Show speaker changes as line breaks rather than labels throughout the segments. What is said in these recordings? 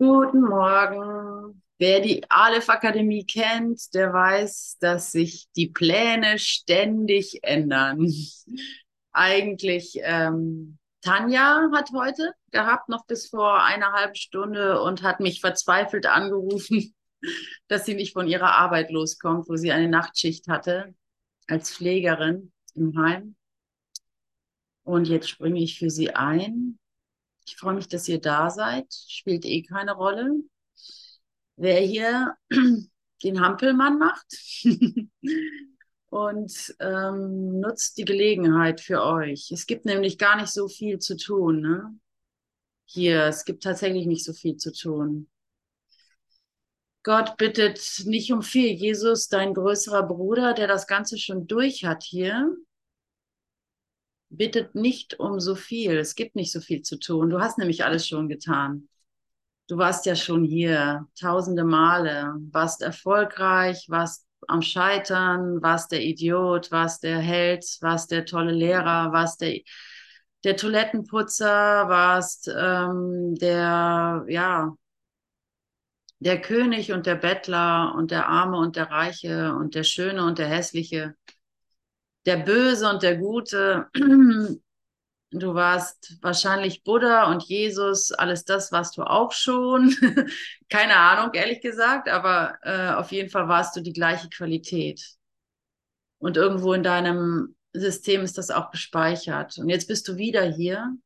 Guten Morgen. Wer die Aleph Akademie kennt, der weiß, dass sich die Pläne ständig ändern. Eigentlich, ähm, Tanja hat heute gehabt, noch bis vor einer halben Stunde und hat mich verzweifelt angerufen, dass sie nicht von ihrer Arbeit loskommt, wo sie eine Nachtschicht hatte als Pflegerin im Heim. Und jetzt springe ich für sie ein. Ich freue mich, dass ihr da seid. Spielt eh keine Rolle, wer hier den Hampelmann macht. und ähm, nutzt die Gelegenheit für euch. Es gibt nämlich gar nicht so viel zu tun. Ne? Hier, es gibt tatsächlich nicht so viel zu tun. Gott bittet nicht um viel. Jesus, dein größerer Bruder, der das Ganze schon durch hat hier, bittet nicht um so viel. Es gibt nicht so viel zu tun. Du hast nämlich alles schon getan. Du warst ja schon hier tausende Male, warst erfolgreich, warst am Scheitern, warst der Idiot, warst der Held, warst der tolle Lehrer, warst der, der Toilettenputzer, warst ähm, der, ja, der König und der Bettler und der Arme und der Reiche und der Schöne und der Hässliche der Böse und der Gute. Du warst wahrscheinlich Buddha und Jesus, alles das warst du auch schon. Keine Ahnung, ehrlich gesagt, aber äh, auf jeden Fall warst du die gleiche Qualität. Und irgendwo in deinem System ist das auch gespeichert. Und jetzt bist du wieder hier.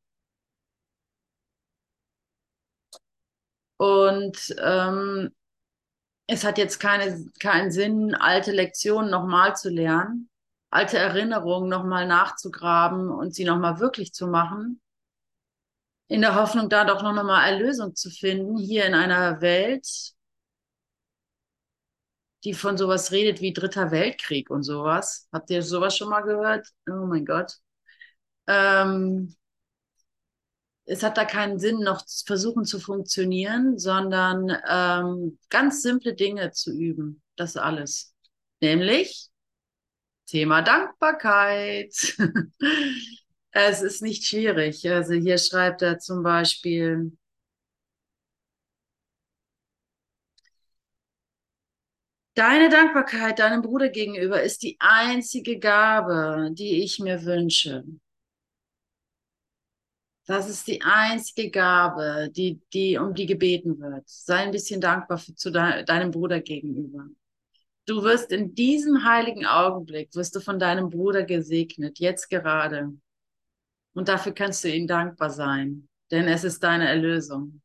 Und ähm, es hat jetzt keine, keinen Sinn, alte Lektionen nochmal zu lernen alte Erinnerungen nochmal nachzugraben und sie nochmal wirklich zu machen, in der Hoffnung, da doch noch mal Erlösung zu finden, hier in einer Welt, die von sowas redet wie Dritter Weltkrieg und sowas. Habt ihr sowas schon mal gehört? Oh mein Gott. Ähm, es hat da keinen Sinn, noch versuchen zu funktionieren, sondern ähm, ganz simple Dinge zu üben. Das alles. Nämlich Thema Dankbarkeit. es ist nicht schwierig. Also hier schreibt er zum Beispiel, Deine Dankbarkeit deinem Bruder gegenüber ist die einzige Gabe, die ich mir wünsche. Das ist die einzige Gabe, die, die, um die gebeten wird. Sei ein bisschen dankbar für, zu de, deinem Bruder gegenüber. Du wirst in diesem heiligen Augenblick, wirst du von deinem Bruder gesegnet, jetzt gerade. Und dafür kannst du ihm dankbar sein, denn es ist deine Erlösung.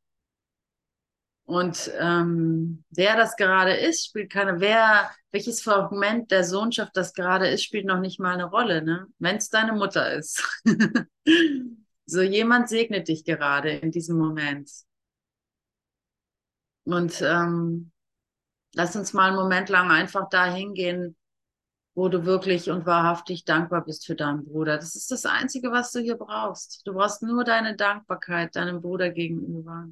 Und ähm, wer das gerade ist, spielt keine, wer, welches Fragment der Sohnschaft das gerade ist, spielt noch nicht mal eine Rolle, ne? Wenn es deine Mutter ist. so jemand segnet dich gerade in diesem Moment. Und ähm, Lass uns mal einen Moment lang einfach da hingehen, wo du wirklich und wahrhaftig dankbar bist für deinen Bruder. Das ist das Einzige, was du hier brauchst. Du brauchst nur deine Dankbarkeit deinem Bruder gegenüber.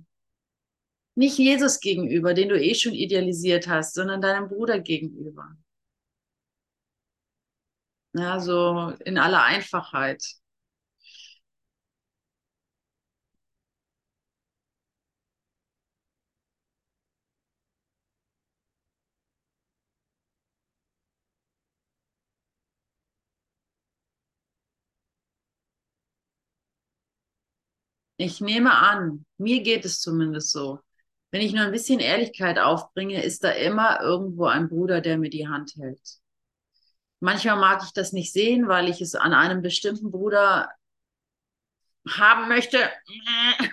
Nicht Jesus gegenüber, den du eh schon idealisiert hast, sondern deinem Bruder gegenüber. Ja, so in aller Einfachheit. Ich nehme an, mir geht es zumindest so. Wenn ich nur ein bisschen Ehrlichkeit aufbringe, ist da immer irgendwo ein Bruder, der mir die Hand hält. Manchmal mag ich das nicht sehen, weil ich es an einem bestimmten Bruder haben möchte,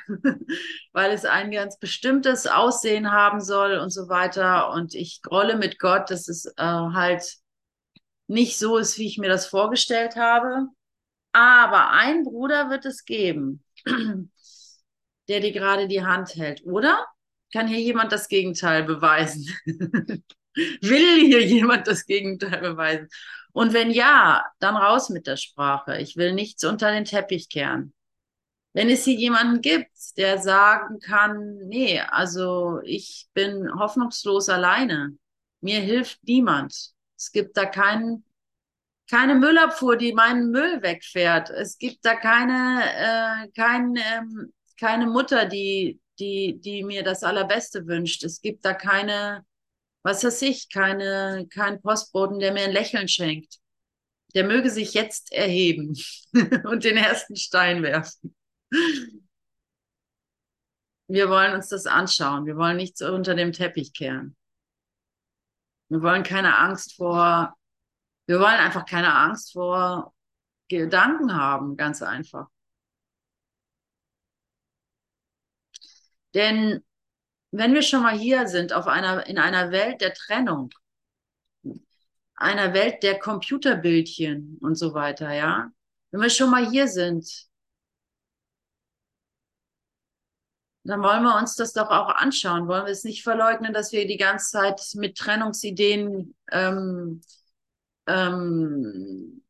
weil es ein ganz bestimmtes Aussehen haben soll und so weiter. Und ich grolle mit Gott, dass es äh, halt nicht so ist, wie ich mir das vorgestellt habe. Aber ein Bruder wird es geben, der dir gerade die Hand hält, oder? Kann hier jemand das Gegenteil beweisen? Will hier jemand das Gegenteil beweisen? Und wenn ja, dann raus mit der Sprache. Ich will nichts unter den Teppich kehren. Wenn es hier jemanden gibt, der sagen kann, nee, also ich bin hoffnungslos alleine. Mir hilft niemand. Es gibt da keinen, keine Müllabfuhr, die meinen Müll wegfährt. Es gibt da keine, äh, kein, ähm, keine Mutter, die die, die mir das Allerbeste wünscht. Es gibt da keine, was weiß ich, keine, kein Postboten, der mir ein Lächeln schenkt. Der möge sich jetzt erheben und den ersten Stein werfen. Wir wollen uns das anschauen. Wir wollen nichts unter dem Teppich kehren. Wir wollen keine Angst vor, wir wollen einfach keine Angst vor Gedanken haben, ganz einfach. Denn wenn wir schon mal hier sind, auf einer, in einer Welt der Trennung, einer Welt der Computerbildchen und so weiter, ja, wenn wir schon mal hier sind, dann wollen wir uns das doch auch anschauen. Wollen wir es nicht verleugnen, dass wir die ganze Zeit mit Trennungsideen ähm, ähm,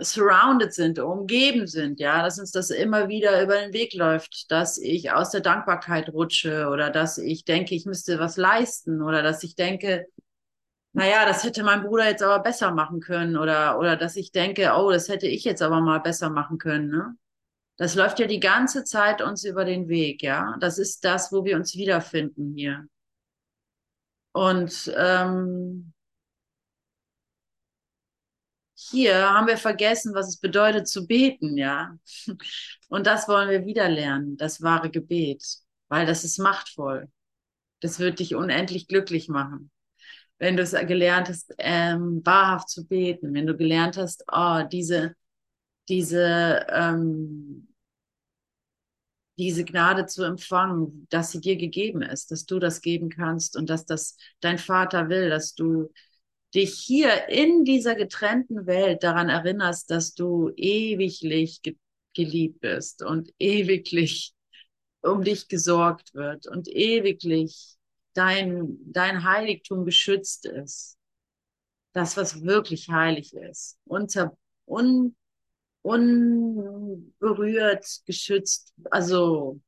surrounded sind, umgeben sind, ja, dass uns das immer wieder über den Weg läuft, dass ich aus der Dankbarkeit rutsche oder dass ich denke, ich müsste was leisten oder dass ich denke, naja, das hätte mein Bruder jetzt aber besser machen können oder, oder dass ich denke, oh, das hätte ich jetzt aber mal besser machen können, ne? Das läuft ja die ganze Zeit uns über den Weg, ja. Das ist das, wo wir uns wiederfinden hier. Und ähm, hier haben wir vergessen, was es bedeutet zu beten, ja. Und das wollen wir wieder lernen, das wahre Gebet, weil das ist machtvoll. Das wird dich unendlich glücklich machen. Wenn du es gelernt hast, ähm, wahrhaft zu beten, wenn du gelernt hast, oh, diese, diese, ähm, diese Gnade zu empfangen, dass sie dir gegeben ist, dass du das geben kannst und dass das dein Vater will, dass du dich hier in dieser getrennten Welt daran erinnerst, dass du ewiglich ge geliebt bist und ewiglich um dich gesorgt wird und ewiglich dein, dein Heiligtum geschützt ist. Das, was wirklich heilig ist. Unter, un, unberührt, geschützt, also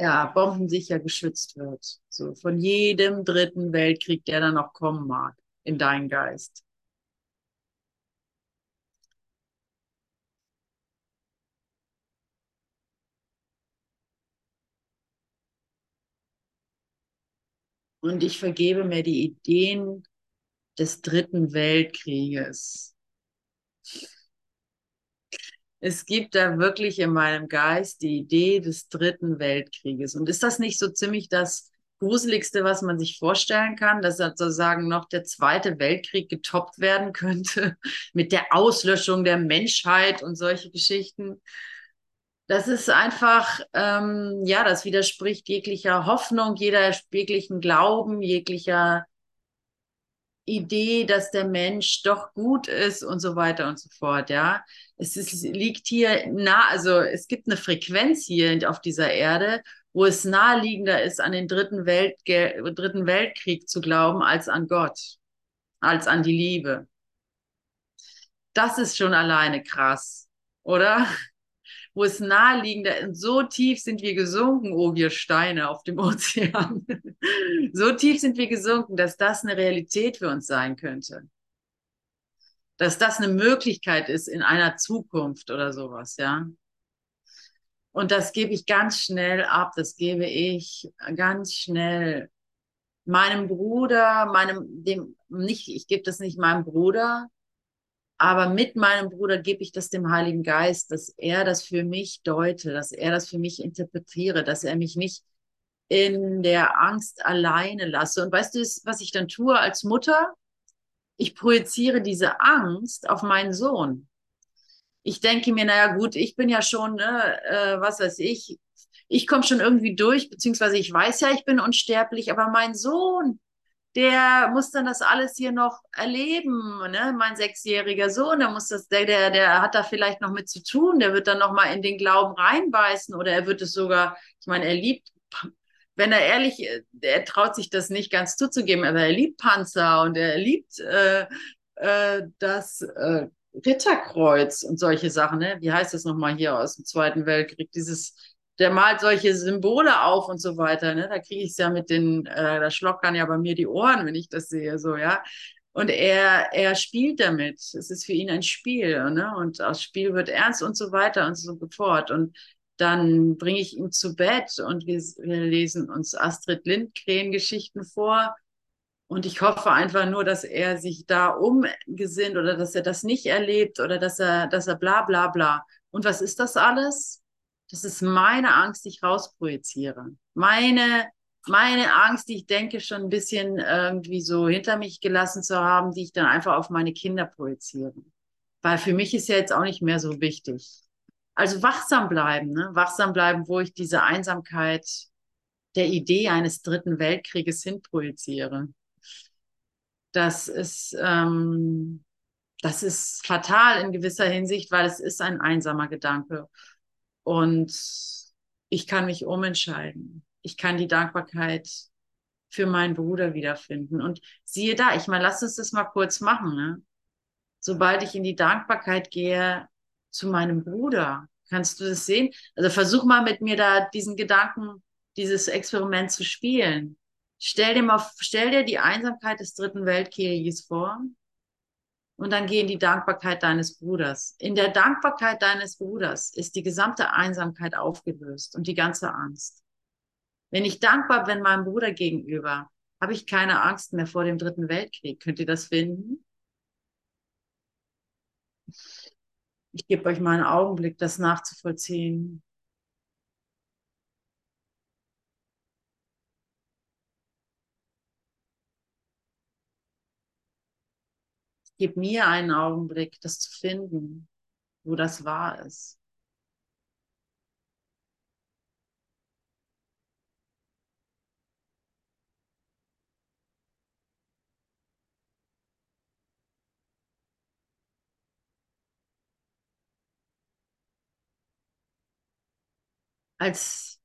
ja, bombensicher geschützt wird. So von jedem dritten Weltkrieg, der dann noch kommen mag, in deinen Geist. Und ich vergebe mir die Ideen des dritten Weltkrieges. Es gibt da wirklich in meinem Geist die Idee des dritten Weltkrieges. Und ist das nicht so ziemlich das Gruseligste, was man sich vorstellen kann, dass sozusagen noch der Zweite Weltkrieg getoppt werden könnte mit der Auslöschung der Menschheit und solche Geschichten? Das ist einfach, ähm, ja, das widerspricht jeglicher Hoffnung, jeder jeglichen Glauben, jeglicher Idee, dass der Mensch doch gut ist und so weiter und so fort, ja. Es ist, liegt hier nah, also es gibt eine Frequenz hier auf dieser Erde, wo es naheliegender ist, an den dritten, Welt, dritten Weltkrieg zu glauben, als an Gott, als an die Liebe. Das ist schon alleine krass, oder? Wo es naheliegender. So tief sind wir gesunken, oh wir Steine auf dem Ozean. so tief sind wir gesunken, dass das eine Realität für uns sein könnte. Dass das eine Möglichkeit ist in einer Zukunft oder sowas, ja. Und das gebe ich ganz schnell ab, das gebe ich ganz schnell meinem Bruder, meinem, dem, nicht, ich gebe das nicht meinem Bruder, aber mit meinem Bruder gebe ich das dem Heiligen Geist, dass er das für mich deute, dass er das für mich interpretiere, dass er mich nicht in der Angst alleine lasse. Und weißt du, was ich dann tue als Mutter? Ich projiziere diese Angst auf meinen Sohn. Ich denke mir, naja gut, ich bin ja schon, ne, äh, was weiß ich, ich komme schon irgendwie durch, beziehungsweise ich weiß ja, ich bin unsterblich, aber mein Sohn, der muss dann das alles hier noch erleben, ne? Mein sechsjähriger Sohn, der muss das, der, der, der hat da vielleicht noch mit zu tun, der wird dann noch mal in den Glauben reinbeißen oder er wird es sogar, ich meine, er liebt, wenn er ehrlich, er traut sich das nicht ganz zuzugeben, aber er liebt Panzer und er liebt äh, äh, das äh, Ritterkreuz und solche Sachen, ne? Wie heißt das nochmal hier aus dem Zweiten Weltkrieg? Dieses der malt solche Symbole auf und so weiter. Ne? Da kriege ich es ja mit den, äh, da schlockern ja bei mir die Ohren, wenn ich das sehe, so, ja. Und er, er spielt damit. Es ist für ihn ein Spiel, ne? Und aus Spiel wird ernst und so weiter und so fort. Und dann bringe ich ihn zu Bett und wir, wir lesen uns Astrid Lindgren-Geschichten vor. Und ich hoffe einfach nur, dass er sich da umgesinnt oder dass er das nicht erlebt oder dass er, dass er bla bla bla. Und was ist das alles? Das ist meine Angst, die ich rausprojiziere. Meine, meine Angst, die ich denke, schon ein bisschen irgendwie so hinter mich gelassen zu haben, die ich dann einfach auf meine Kinder projiziere. Weil für mich ist ja jetzt auch nicht mehr so wichtig. Also wachsam bleiben, ne? wachsam bleiben, wo ich diese Einsamkeit der Idee eines dritten Weltkrieges hinprojiziere. Das ist, ähm, das ist fatal in gewisser Hinsicht, weil es ist ein einsamer Gedanke. Und ich kann mich umentscheiden. Ich kann die Dankbarkeit für meinen Bruder wiederfinden. Und siehe da, ich meine, lass uns das mal kurz machen. Ne? Sobald ich in die Dankbarkeit gehe zu meinem Bruder, kannst du das sehen? Also versuch mal mit mir da diesen Gedanken, dieses Experiment zu spielen. Stell dir mal, stell dir die Einsamkeit des dritten Weltkrieges vor und dann geh in die Dankbarkeit deines Bruders. In der Dankbarkeit deines Bruders ist die gesamte Einsamkeit aufgelöst und die ganze Angst. Wenn ich dankbar bin meinem Bruder gegenüber, habe ich keine Angst mehr vor dem dritten Weltkrieg. Könnt ihr das finden? Ich gebe euch mal einen Augenblick, das nachzuvollziehen. Gebe mir einen Augenblick, das zu finden, wo das wahr ist. als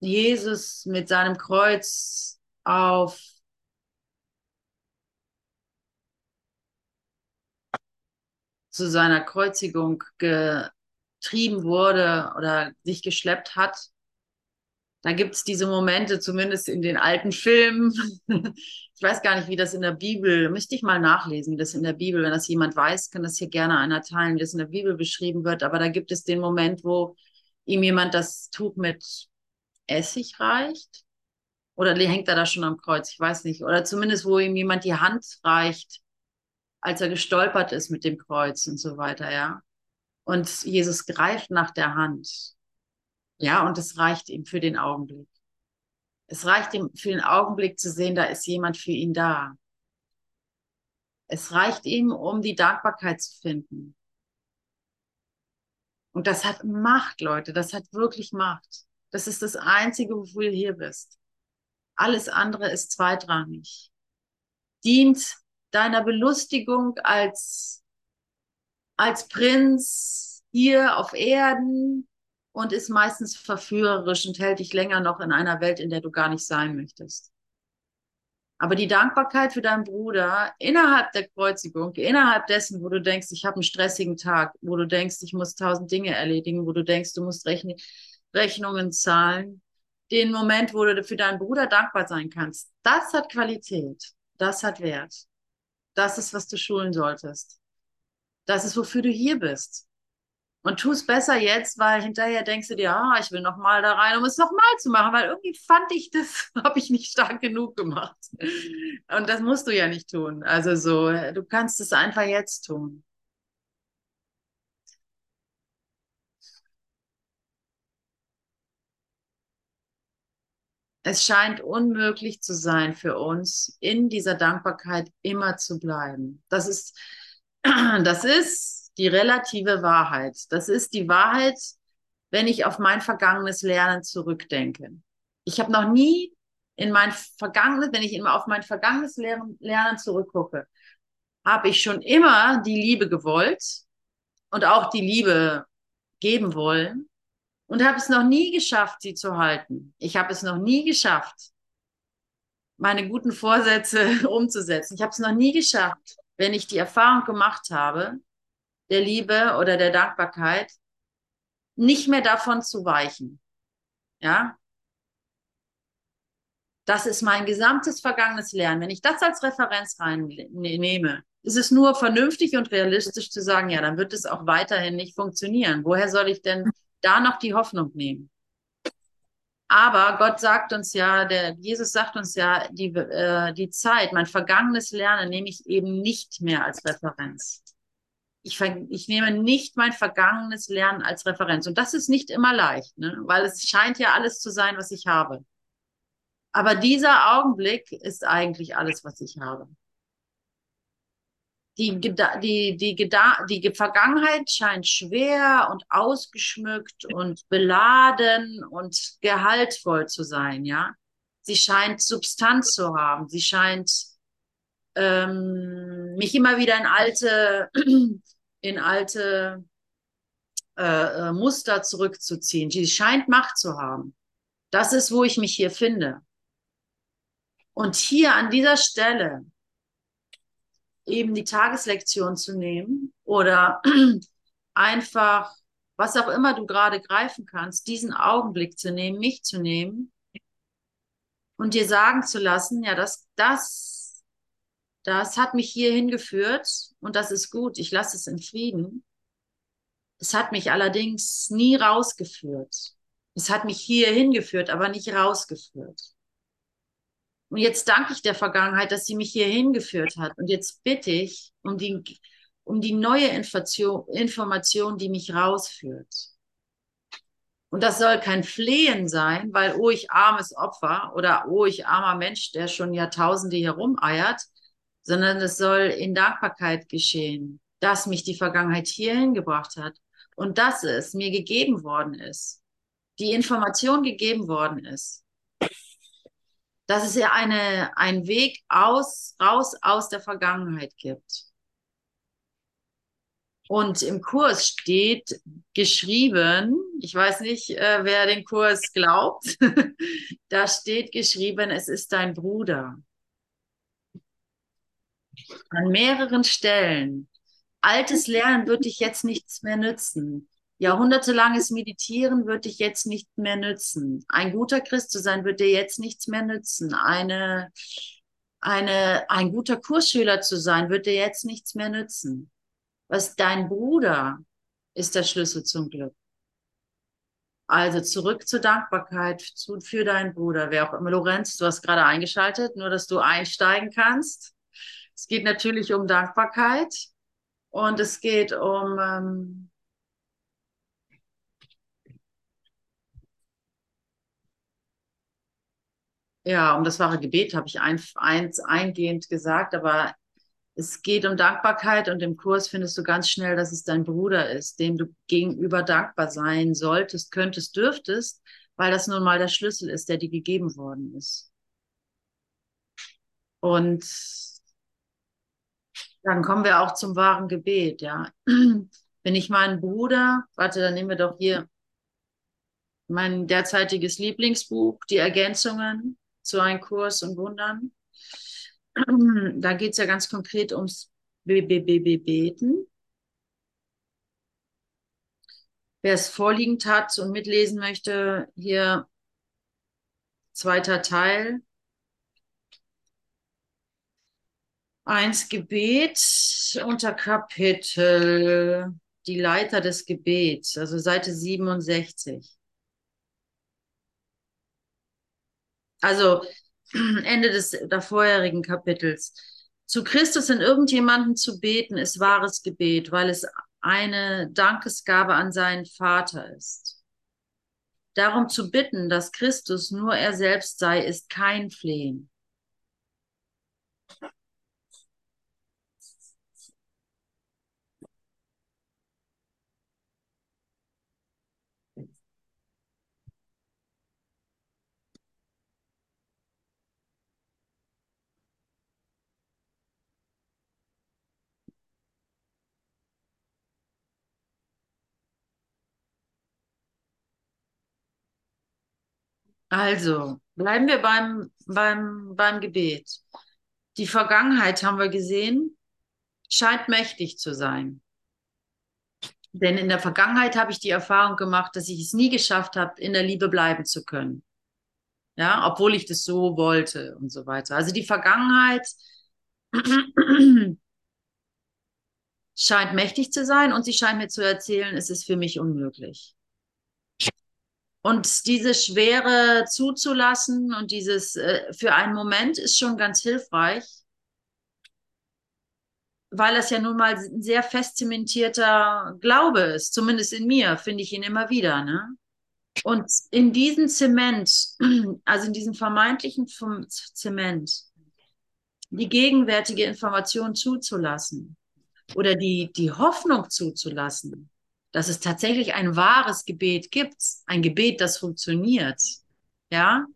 Jesus mit seinem Kreuz auf zu seiner Kreuzigung getrieben wurde oder sich geschleppt hat. Da gibt es diese Momente, zumindest in den alten Filmen. ich weiß gar nicht, wie das in der Bibel, müsste ich mal nachlesen, wie das in der Bibel, wenn das jemand weiß, kann das hier gerne einer teilen, wie das in der Bibel beschrieben wird. Aber da gibt es den Moment, wo ihm jemand das Tuch mit Essig reicht. Oder hängt er da schon am Kreuz? Ich weiß nicht. Oder zumindest, wo ihm jemand die Hand reicht, als er gestolpert ist mit dem Kreuz und so weiter, ja. Und Jesus greift nach der Hand. Ja, und es reicht ihm für den Augenblick. Es reicht ihm für den Augenblick zu sehen, da ist jemand für ihn da. Es reicht ihm, um die Dankbarkeit zu finden. Und das hat Macht, Leute. Das hat wirklich Macht. Das ist das Einzige, wofür du hier bist. Alles andere ist zweitrangig. Dient deiner Belustigung als, als Prinz hier auf Erden und ist meistens verführerisch und hält dich länger noch in einer Welt, in der du gar nicht sein möchtest. Aber die Dankbarkeit für deinen Bruder innerhalb der Kreuzigung, innerhalb dessen, wo du denkst, ich habe einen stressigen Tag, wo du denkst, ich muss tausend Dinge erledigen, wo du denkst, du musst Rechn Rechnungen zahlen, den Moment, wo du für deinen Bruder dankbar sein kannst, das hat Qualität, das hat Wert. Das ist, was du schulen solltest. Das ist, wofür du hier bist. Und tu es besser jetzt, weil hinterher denkst du dir, ah, ich will noch mal da rein, um es noch mal zu machen, weil irgendwie fand ich, das habe ich nicht stark genug gemacht. Und das musst du ja nicht tun. Also so, du kannst es einfach jetzt tun. Es scheint unmöglich zu sein für uns, in dieser Dankbarkeit immer zu bleiben. Das ist, das ist die relative Wahrheit. Das ist die Wahrheit, wenn ich auf mein vergangenes Lernen zurückdenke. Ich habe noch nie in mein vergangenes, wenn ich immer auf mein vergangenes Lernen zurückgucke, habe ich schon immer die Liebe gewollt und auch die Liebe geben wollen und habe es noch nie geschafft, sie zu halten. Ich habe es noch nie geschafft, meine guten Vorsätze umzusetzen. Ich habe es noch nie geschafft, wenn ich die Erfahrung gemacht habe, der Liebe oder der Dankbarkeit, nicht mehr davon zu weichen. Ja? Das ist mein gesamtes vergangenes Lernen. Wenn ich das als Referenz reinnehme, ist es nur vernünftig und realistisch zu sagen, ja, dann wird es auch weiterhin nicht funktionieren. Woher soll ich denn da noch die Hoffnung nehmen. Aber Gott sagt uns ja, der Jesus sagt uns ja, die, äh, die Zeit, mein vergangenes Lernen nehme ich eben nicht mehr als Referenz. Ich, ich nehme nicht mein vergangenes Lernen als Referenz. Und das ist nicht immer leicht, ne? weil es scheint ja alles zu sein, was ich habe. Aber dieser Augenblick ist eigentlich alles, was ich habe. Die, die, die, die Vergangenheit scheint schwer und ausgeschmückt und beladen und gehaltvoll zu sein, ja. Sie scheint Substanz zu haben. Sie scheint ähm, mich immer wieder in alte, in alte äh, äh, Muster zurückzuziehen. Sie scheint Macht zu haben. Das ist, wo ich mich hier finde. Und hier an dieser Stelle eben die Tageslektion zu nehmen oder einfach, was auch immer du gerade greifen kannst, diesen Augenblick zu nehmen, mich zu nehmen und dir sagen zu lassen, ja, das, das, das hat mich hier hingeführt und das ist gut, ich lasse es in Frieden. Es hat mich allerdings nie rausgeführt. Es hat mich hier hingeführt, aber nicht rausgeführt. Und jetzt danke ich der Vergangenheit, dass sie mich hier hingeführt hat. Und jetzt bitte ich um die, um die neue Information, Information, die mich rausführt. Und das soll kein Flehen sein, weil, oh, ich armes Opfer oder oh, ich armer Mensch, der schon Jahrtausende hier rumeiert, sondern es soll in Dankbarkeit geschehen, dass mich die Vergangenheit hier hingebracht hat und dass es mir gegeben worden ist, die Information gegeben worden ist dass es ja eine, einen Weg aus, raus aus der Vergangenheit gibt. Und im Kurs steht geschrieben, ich weiß nicht, äh, wer den Kurs glaubt, da steht geschrieben, es ist dein Bruder. An mehreren Stellen. Altes Lernen wird dich jetzt nichts mehr nützen. Jahrhundertelanges Meditieren wird dich jetzt nicht mehr nützen. Ein guter Christ zu sein wird dir jetzt nichts mehr nützen. Eine, eine, ein guter Kursschüler zu sein wird dir jetzt nichts mehr nützen. Was dein Bruder ist der Schlüssel zum Glück. Also zurück zur Dankbarkeit zu, für deinen Bruder, wer auch immer. Lorenz, du hast gerade eingeschaltet, nur dass du einsteigen kannst. Es geht natürlich um Dankbarkeit und es geht um ähm, Ja, um das wahre Gebet habe ich ein, eins eingehend gesagt, aber es geht um Dankbarkeit und im Kurs findest du ganz schnell, dass es dein Bruder ist, dem du gegenüber dankbar sein solltest, könntest, dürftest, weil das nun mal der Schlüssel ist, der dir gegeben worden ist. Und dann kommen wir auch zum wahren Gebet, ja. Wenn ich meinen Bruder, warte, dann nehmen wir doch hier mein derzeitiges Lieblingsbuch, die Ergänzungen zu einem Kurs und Wundern. Da geht es ja ganz konkret ums Beten. Wer es vorliegend hat und mitlesen möchte, hier zweiter Teil. Eins Gebet unter Kapitel Die Leiter des Gebets, also Seite 67. Also Ende des vorherigen Kapitels. Zu Christus in irgendjemanden zu beten, ist wahres Gebet, weil es eine Dankesgabe an seinen Vater ist. Darum zu bitten, dass Christus nur er selbst sei, ist kein Flehen. Also, bleiben wir beim, beim, beim Gebet. Die Vergangenheit haben wir gesehen, scheint mächtig zu sein. Denn in der Vergangenheit habe ich die Erfahrung gemacht, dass ich es nie geschafft habe, in der Liebe bleiben zu können. Ja, obwohl ich das so wollte und so weiter. Also die Vergangenheit scheint mächtig zu sein und sie scheint mir zu erzählen, es ist für mich unmöglich. Und diese Schwere zuzulassen und dieses äh, für einen Moment ist schon ganz hilfreich, weil das ja nun mal ein sehr fest zementierter Glaube ist, zumindest in mir, finde ich ihn immer wieder. Ne? Und in diesem Zement, also in diesem vermeintlichen Zement, die gegenwärtige Information zuzulassen oder die, die Hoffnung zuzulassen, dass es tatsächlich ein wahres Gebet gibt, ein Gebet, das funktioniert. Ja,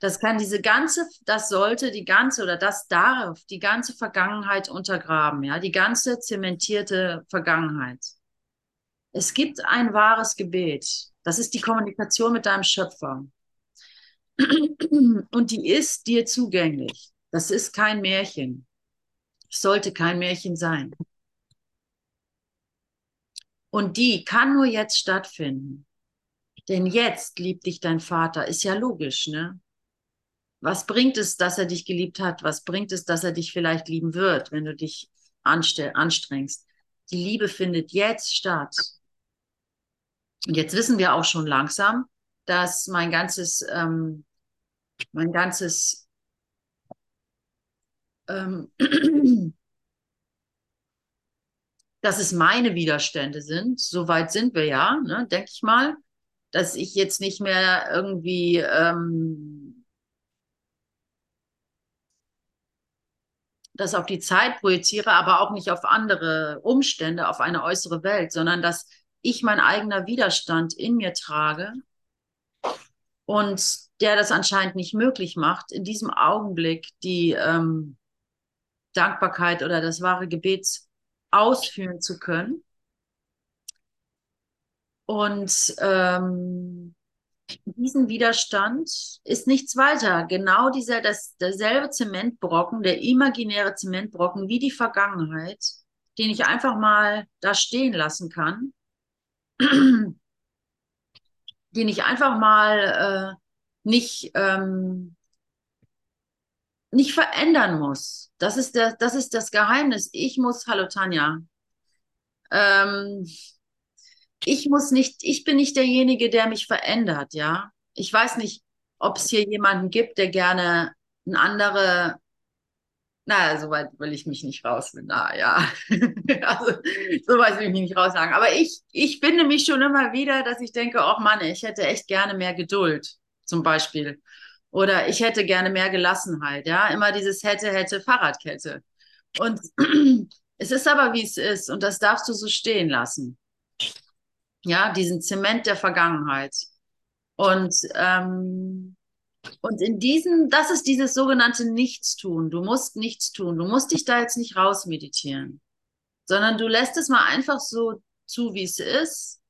das kann diese ganze, das sollte die ganze oder das darf die ganze Vergangenheit untergraben, ja, die ganze zementierte Vergangenheit. Es gibt ein wahres Gebet. Das ist die Kommunikation mit deinem Schöpfer. Und die ist dir zugänglich. Das ist kein Märchen. Es sollte kein Märchen sein. Und die kann nur jetzt stattfinden. Denn jetzt liebt dich dein Vater. Ist ja logisch, ne? Was bringt es, dass er dich geliebt hat? Was bringt es, dass er dich vielleicht lieben wird, wenn du dich anstrengst? Die Liebe findet jetzt statt. Und jetzt wissen wir auch schon langsam, dass mein ganzes, ähm, mein ganzes ähm, dass es meine Widerstände sind. Soweit sind wir ja, ne, denke ich mal, dass ich jetzt nicht mehr irgendwie ähm, das auf die Zeit projiziere, aber auch nicht auf andere Umstände, auf eine äußere Welt, sondern dass ich mein eigener Widerstand in mir trage und der das anscheinend nicht möglich macht, in diesem Augenblick die ähm, Dankbarkeit oder das wahre Gebet ausführen zu können. Und ähm, diesen Widerstand ist nichts weiter. Genau dieser, das, derselbe Zementbrocken, der imaginäre Zementbrocken wie die Vergangenheit, den ich einfach mal da stehen lassen kann, den ich einfach mal äh, nicht ähm, nicht verändern muss. Das ist, der, das ist das Geheimnis. Ich muss, hallo Tanja, ähm, ich muss nicht, ich bin nicht derjenige, der mich verändert, ja. Ich weiß nicht, ob es hier jemanden gibt, der gerne eine andere, naja, soweit will ich mich nicht raus, na ja, also, soweit will ich mich nicht raussagen. Aber ich, ich finde mich schon immer wieder, dass ich denke, oh Mann, ich hätte echt gerne mehr Geduld, zum Beispiel. Oder ich hätte gerne mehr Gelassenheit, ja. Immer dieses hätte, hätte, Fahrradkette. Und es ist aber, wie es ist. Und das darfst du so stehen lassen. Ja, diesen Zement der Vergangenheit. Und, ähm, und in diesem, das ist dieses sogenannte Nichtstun. Du musst nichts tun. Du musst dich da jetzt nicht rausmeditieren, sondern du lässt es mal einfach so zu, wie es ist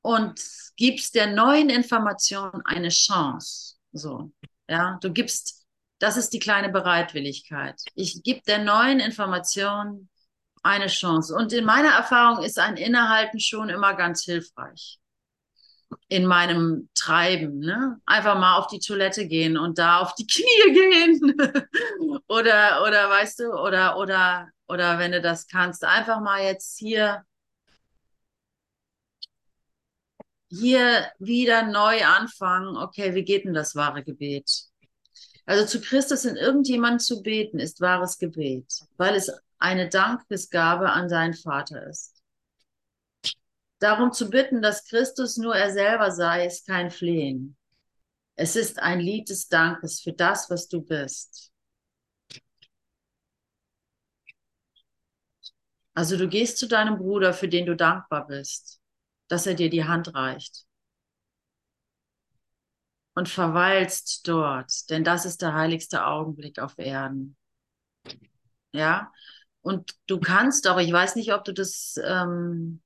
und gibst der neuen Information eine Chance. So, ja, du gibst, das ist die kleine Bereitwilligkeit. Ich gebe der neuen Information eine Chance. Und in meiner Erfahrung ist ein Innehalten schon immer ganz hilfreich. In meinem Treiben, ne? Einfach mal auf die Toilette gehen und da auf die Knie gehen. oder, oder weißt du, oder, oder, oder wenn du das kannst, einfach mal jetzt hier hier wieder neu anfangen, okay, wie geht denn das wahre Gebet? Also zu Christus in irgendjemand zu beten, ist wahres Gebet, weil es eine Dankesgabe an seinen Vater ist. Darum zu bitten, dass Christus nur er selber sei, ist kein Flehen. Es ist ein Lied des Dankes für das, was du bist. Also du gehst zu deinem Bruder, für den du dankbar bist dass er dir die Hand reicht. Und verweilst dort, denn das ist der heiligste Augenblick auf Erden. Ja, und du kannst auch, ich weiß nicht, ob du das, ähm,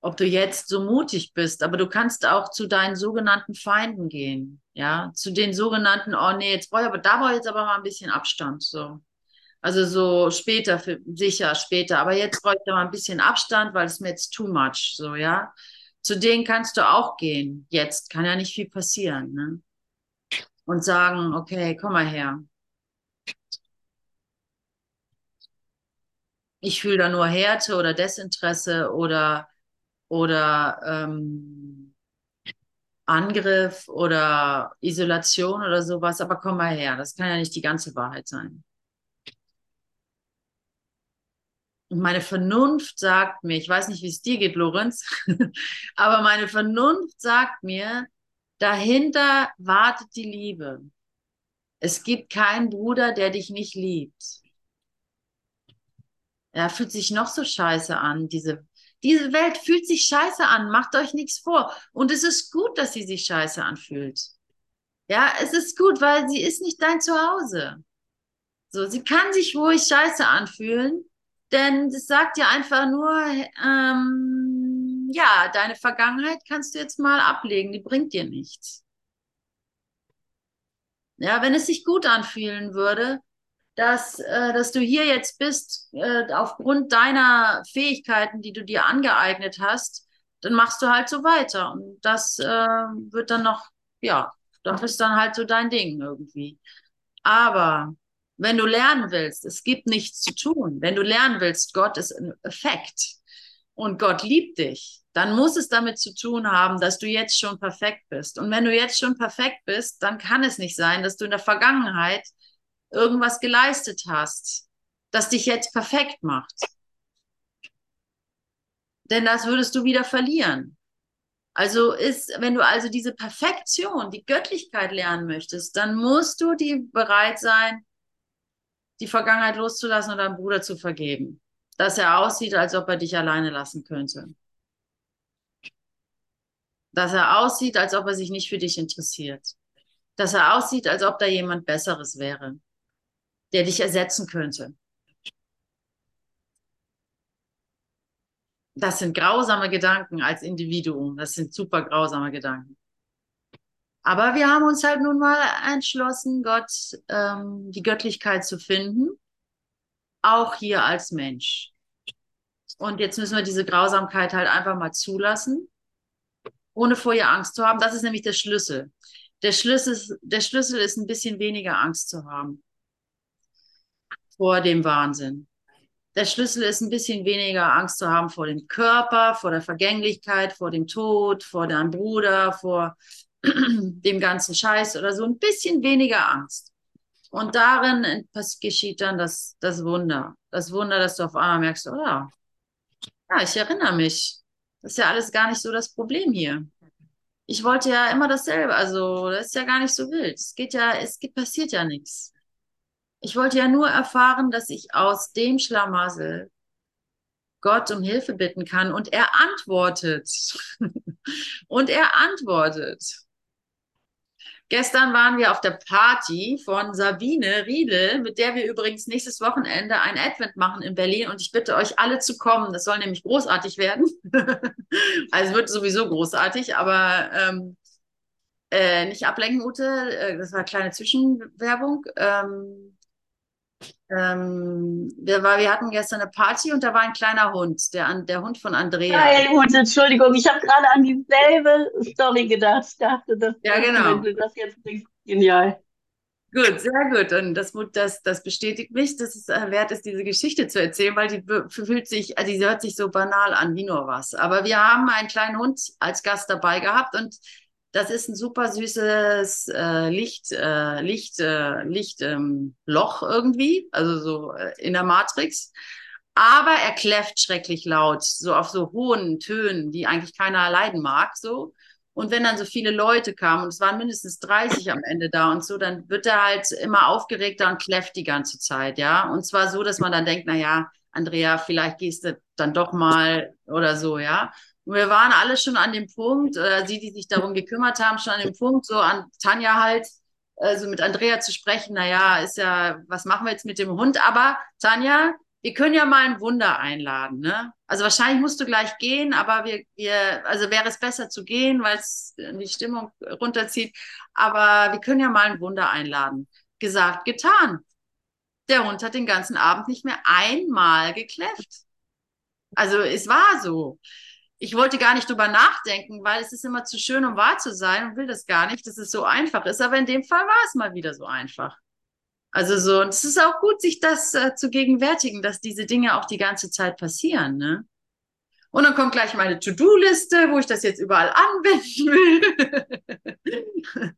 ob du jetzt so mutig bist, aber du kannst auch zu deinen sogenannten Feinden gehen, ja, zu den sogenannten, oh nee, jetzt brauche ich aber, da brauche ich jetzt aber mal ein bisschen Abstand, so. Also so später, für, sicher später. Aber jetzt da mal ein bisschen Abstand, weil es mir jetzt too much, so, ja. Zu denen kannst du auch gehen. Jetzt kann ja nicht viel passieren, ne? Und sagen, okay, komm mal her. Ich fühle da nur Härte oder Desinteresse oder, oder, ähm, Angriff oder Isolation oder sowas, aber komm mal her, das kann ja nicht die ganze Wahrheit sein. Und meine Vernunft sagt mir, ich weiß nicht, wie es dir geht, Lorenz, aber meine Vernunft sagt mir, dahinter wartet die Liebe. Es gibt keinen Bruder, der dich nicht liebt. Er fühlt sich noch so scheiße an. Diese, diese Welt fühlt sich scheiße an. Macht euch nichts vor. Und es ist gut, dass sie sich scheiße anfühlt. Ja, es ist gut, weil sie ist nicht dein Zuhause. So, sie kann sich ruhig scheiße anfühlen, denn das sagt ja einfach nur, ähm, ja, deine Vergangenheit kannst du jetzt mal ablegen, die bringt dir nichts. Ja, wenn es sich gut anfühlen würde, dass, äh, dass du hier jetzt bist, äh, aufgrund deiner Fähigkeiten, die du dir angeeignet hast, dann machst du halt so weiter. Und das äh, wird dann noch, ja, das ist dann halt so dein Ding irgendwie. Aber wenn du lernen willst, es gibt nichts zu tun. Wenn du lernen willst, Gott ist ein Effekt und Gott liebt dich, dann muss es damit zu tun haben, dass du jetzt schon perfekt bist. Und wenn du jetzt schon perfekt bist, dann kann es nicht sein, dass du in der Vergangenheit irgendwas geleistet hast, das dich jetzt perfekt macht. Denn das würdest du wieder verlieren. Also ist, wenn du also diese Perfektion, die Göttlichkeit lernen möchtest, dann musst du die bereit sein, die Vergangenheit loszulassen und deinem Bruder zu vergeben. Dass er aussieht, als ob er dich alleine lassen könnte. Dass er aussieht, als ob er sich nicht für dich interessiert. Dass er aussieht, als ob da jemand Besseres wäre der dich ersetzen könnte. Das sind grausame Gedanken als Individuum. Das sind super grausame Gedanken. Aber wir haben uns halt nun mal entschlossen, Gott, ähm, die Göttlichkeit zu finden, auch hier als Mensch. Und jetzt müssen wir diese Grausamkeit halt einfach mal zulassen, ohne vor ihr Angst zu haben. Das ist nämlich der Schlüssel. Der Schlüssel, der Schlüssel ist ein bisschen weniger Angst zu haben vor dem Wahnsinn. Der Schlüssel ist ein bisschen weniger Angst zu haben vor dem Körper, vor der Vergänglichkeit, vor dem Tod, vor deinem Bruder, vor dem ganzen Scheiß oder so. Ein bisschen weniger Angst. Und darin geschieht dann das, das Wunder. Das Wunder, dass du auf einmal merkst, oh ja, ja, ich erinnere mich. Das ist ja alles gar nicht so das Problem hier. Ich wollte ja immer dasselbe. Also, das ist ja gar nicht so wild. Es geht ja, es geht, passiert ja nichts. Ich wollte ja nur erfahren, dass ich aus dem Schlamassel Gott um Hilfe bitten kann und er antwortet. und er antwortet. Gestern waren wir auf der Party von Sabine Riedel, mit der wir übrigens nächstes Wochenende ein Advent machen in Berlin und ich bitte euch alle zu kommen. Das soll nämlich großartig werden. also wird sowieso großartig, aber ähm, äh, nicht ablenken, Ute. Äh, das war eine kleine Zwischenwerbung. Ähm, ähm, wir, war, wir hatten gestern eine Party und da war ein kleiner Hund, der, der Hund von Andrea.
Hey, Hund, Entschuldigung, ich habe gerade an dieselbe Story gedacht. Ich dachte, das,
ja, genau.
wenn du das jetzt bringst, genial.
Gut, sehr gut. Und das, das, das bestätigt mich, dass es wert ist, diese Geschichte zu erzählen, weil die fühlt sich, also die hört sich so banal an wie nur was. Aber wir haben einen kleinen Hund als Gast dabei gehabt und das ist ein super süßes äh, Licht, äh, Licht, äh, Licht ähm, irgendwie, also so äh, in der Matrix. Aber er kläfft schrecklich laut, so auf so hohen Tönen, die eigentlich keiner leiden mag, so. Und wenn dann so viele Leute kamen, und es waren mindestens 30 am Ende da und so, dann wird er halt immer aufgeregter und kläfft die ganze Zeit, ja. Und zwar so, dass man dann denkt, na ja, Andrea, vielleicht gehst du dann doch mal oder so, ja. Wir waren alle schon an dem Punkt, äh, sie, die sich darum gekümmert haben, schon an dem Punkt, so an Tanja halt, äh, so mit Andrea zu sprechen, naja, ist ja, was machen wir jetzt mit dem Hund? Aber Tanja, wir können ja mal ein Wunder einladen, ne? Also wahrscheinlich musst du gleich gehen, aber wir, wir also wäre es besser zu gehen, weil es die Stimmung runterzieht. Aber wir können ja mal ein Wunder einladen. Gesagt, getan. Der Hund hat den ganzen Abend nicht mehr einmal gekläfft. Also es war so ich wollte gar nicht drüber nachdenken, weil es ist immer zu schön, um wahr zu sein und will das gar nicht, dass es so einfach ist. Aber in dem Fall war es mal wieder so einfach. Also so, und es ist auch gut, sich das äh, zu gegenwärtigen, dass diese Dinge auch die ganze Zeit passieren, ne? Und dann kommt gleich meine To-Do-Liste, wo ich das jetzt überall anwenden will.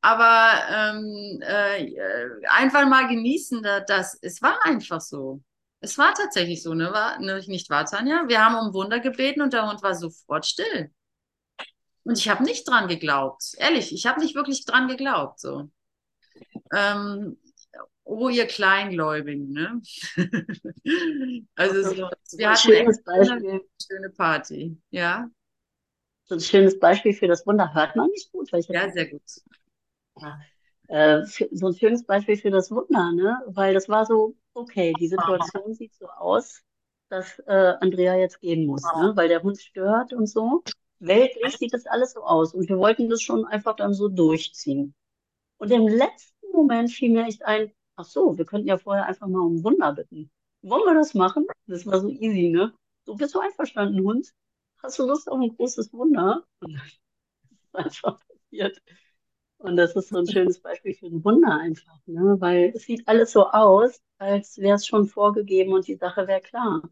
Aber ähm, äh, einfach mal genießen, dass es war einfach so. Es war tatsächlich so, ne? War, ne, nicht wahr, Tanja? Wir haben um Wunder gebeten und der Hund war sofort still. Und ich habe nicht dran geglaubt. Ehrlich, ich habe nicht wirklich dran geglaubt. So. Ähm, oh, ihr Kleingläubigen, ne? also so, wir hatten echt eine schöne Party, ja.
So ein schönes Beispiel für das Wunder hört man nicht gut.
Weil ich ja, sehr gut.
Ja, äh, so ein schönes Beispiel für das Wunder, ne? Weil das war so, okay, die Situation sieht so aus, dass äh, Andrea jetzt gehen muss, ne? Weil der Hund stört und so. Weltlich sieht das alles so aus und wir wollten das schon einfach dann so durchziehen. Und im letzten Moment fiel mir echt ein, ach so, wir könnten ja vorher einfach mal um Wunder bitten. Wollen wir das machen? Das war so easy, ne? So, bist du einverstanden, Hund? Hast du Lust auf ein großes Wunder? Und das ist einfach passiert. Und das ist so ein schönes Beispiel für ein Wunder einfach, ne? Weil es sieht alles so aus, als wäre es schon vorgegeben und die Sache wäre klar.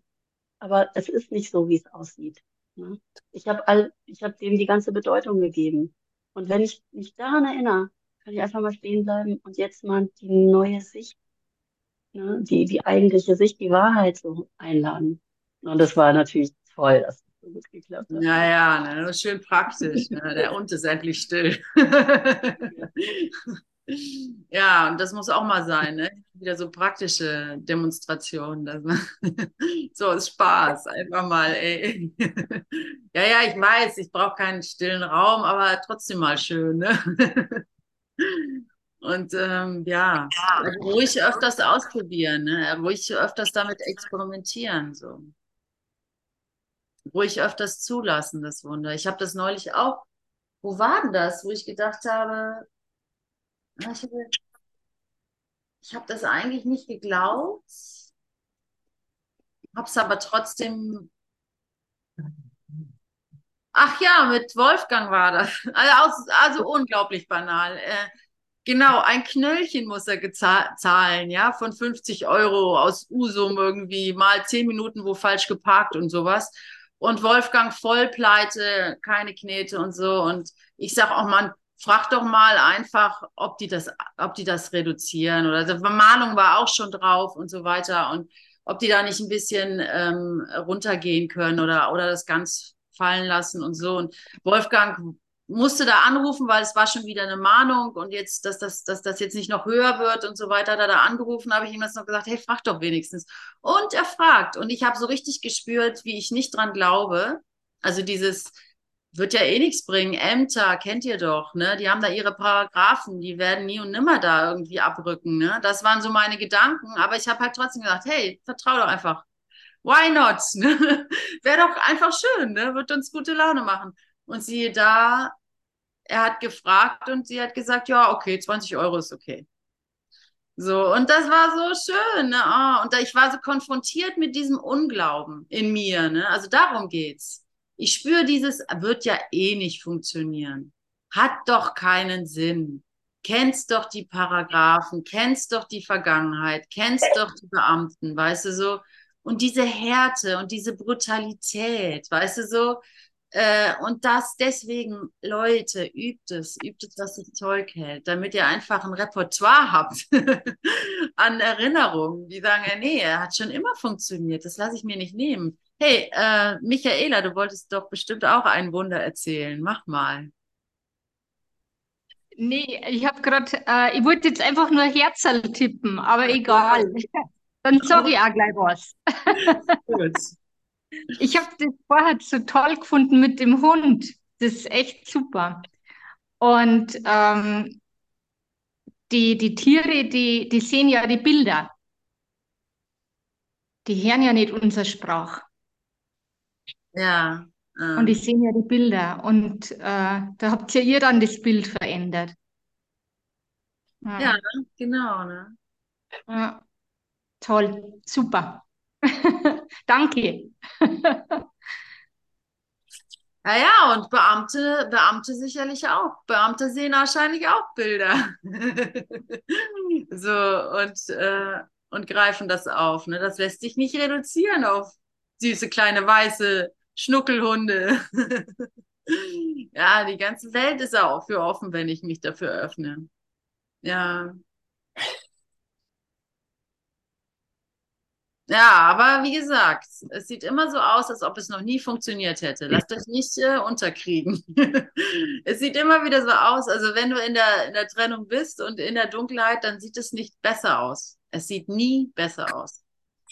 Aber es ist nicht so, wie es aussieht. Ne? Ich habe all, ich habe dem die ganze Bedeutung gegeben. Und wenn ich mich daran erinnere, kann ich einfach mal stehen bleiben und jetzt mal die neue Sicht, ne, die, die eigentliche Sicht, die Wahrheit so einladen. Und das war natürlich toll, das so gut geklappt hat.
Ja, ja, ne, schön praktisch. Ne? Der Hund ist endlich still. Ja, und das muss auch mal sein, ne? Wieder so praktische Demonstrationen. Das, so ist Spaß, einfach mal, ey. Ja, ja, ich weiß, ich brauche keinen stillen Raum, aber trotzdem mal schön, ne? Und ähm, ja, also ruhig öfters ausprobieren, ne? ruhig öfters damit experimentieren. So. Ruhig öfters zulassen, das Wunder. Ich habe das neulich auch, wo war denn das, wo ich gedacht habe, ich habe, das eigentlich nicht geglaubt, habe es aber trotzdem. Ach ja, mit Wolfgang war das. Also, also unglaublich banal. Äh, genau, ein Knöllchen muss er zahlen, ja, von 50 Euro aus Usum irgendwie, mal 10 Minuten wo falsch geparkt und sowas. Und Wolfgang voll pleite, keine Knete und so. Und ich sage auch, man, frag doch mal einfach, ob die das, ob die das reduzieren oder die Vermahnung war auch schon drauf und so weiter und ob die da nicht ein bisschen ähm, runtergehen können oder, oder das ganz fallen lassen und so. Und Wolfgang musste da anrufen, weil es war schon wieder eine Mahnung und jetzt, dass das, dass das jetzt nicht noch höher wird und so weiter, da da angerufen, habe ich ihm das noch gesagt, hey, frag doch wenigstens. Und er fragt und ich habe so richtig gespürt, wie ich nicht dran glaube. Also dieses, wird ja eh nichts bringen. Ämter kennt ihr doch, ne? Die haben da ihre Paragraphen, die werden nie und nimmer da irgendwie abrücken, ne? Das waren so meine Gedanken, aber ich habe halt trotzdem gesagt, hey, vertrau doch einfach. Why not? Wäre doch einfach schön, ne? Wird uns gute Laune machen. Und siehe da, er hat gefragt und sie hat gesagt, ja, okay, 20 Euro ist okay. So, und das war so schön, ne? Oh, und da, ich war so konfrontiert mit diesem Unglauben in mir, ne? Also darum geht's. Ich spüre dieses, wird ja eh nicht funktionieren. Hat doch keinen Sinn. Kennst doch die Paragraphen, kennst doch die Vergangenheit, kennst doch die Beamten, weißt du so. Und diese Härte und diese Brutalität, weißt du so. Äh, und das deswegen, Leute, übt es, übt es, was das Zeug hält, damit ihr einfach ein Repertoire habt an Erinnerungen, die sagen, nee, er hat schon immer funktioniert, das lasse ich mir nicht nehmen. Hey, äh, Michaela, du wolltest doch bestimmt auch ein Wunder erzählen. Mach mal.
Nee, ich habe gerade, äh, ich wollte jetzt einfach nur Herzl tippen, aber egal. Dann sage ich auch gleich was. Gut. Ich habe das vorher so toll gefunden mit dem Hund. Das ist echt super. Und ähm, die, die Tiere, die, die sehen ja die Bilder. Die hören ja nicht unsere Sprache.
Ja.
Ähm. Und ich sehe ja die Bilder und äh, da habt ihr ihr dann das Bild verändert.
Ja, ja genau. Ne?
Ja. Toll, super. Danke.
Ja, ja, und Beamte, Beamte sicherlich auch. Beamte sehen wahrscheinlich auch Bilder. so, und, äh, und greifen das auf. Ne? Das lässt sich nicht reduzieren auf süße kleine weiße Schnuckelhunde. ja, die ganze Welt ist auch für offen, wenn ich mich dafür öffne. Ja. Ja, aber wie gesagt, es sieht immer so aus, als ob es noch nie funktioniert hätte. Lasst euch nicht äh, unterkriegen. es sieht immer wieder so aus, also wenn du in der, in der Trennung bist und in der Dunkelheit, dann sieht es nicht besser aus. Es sieht nie besser aus.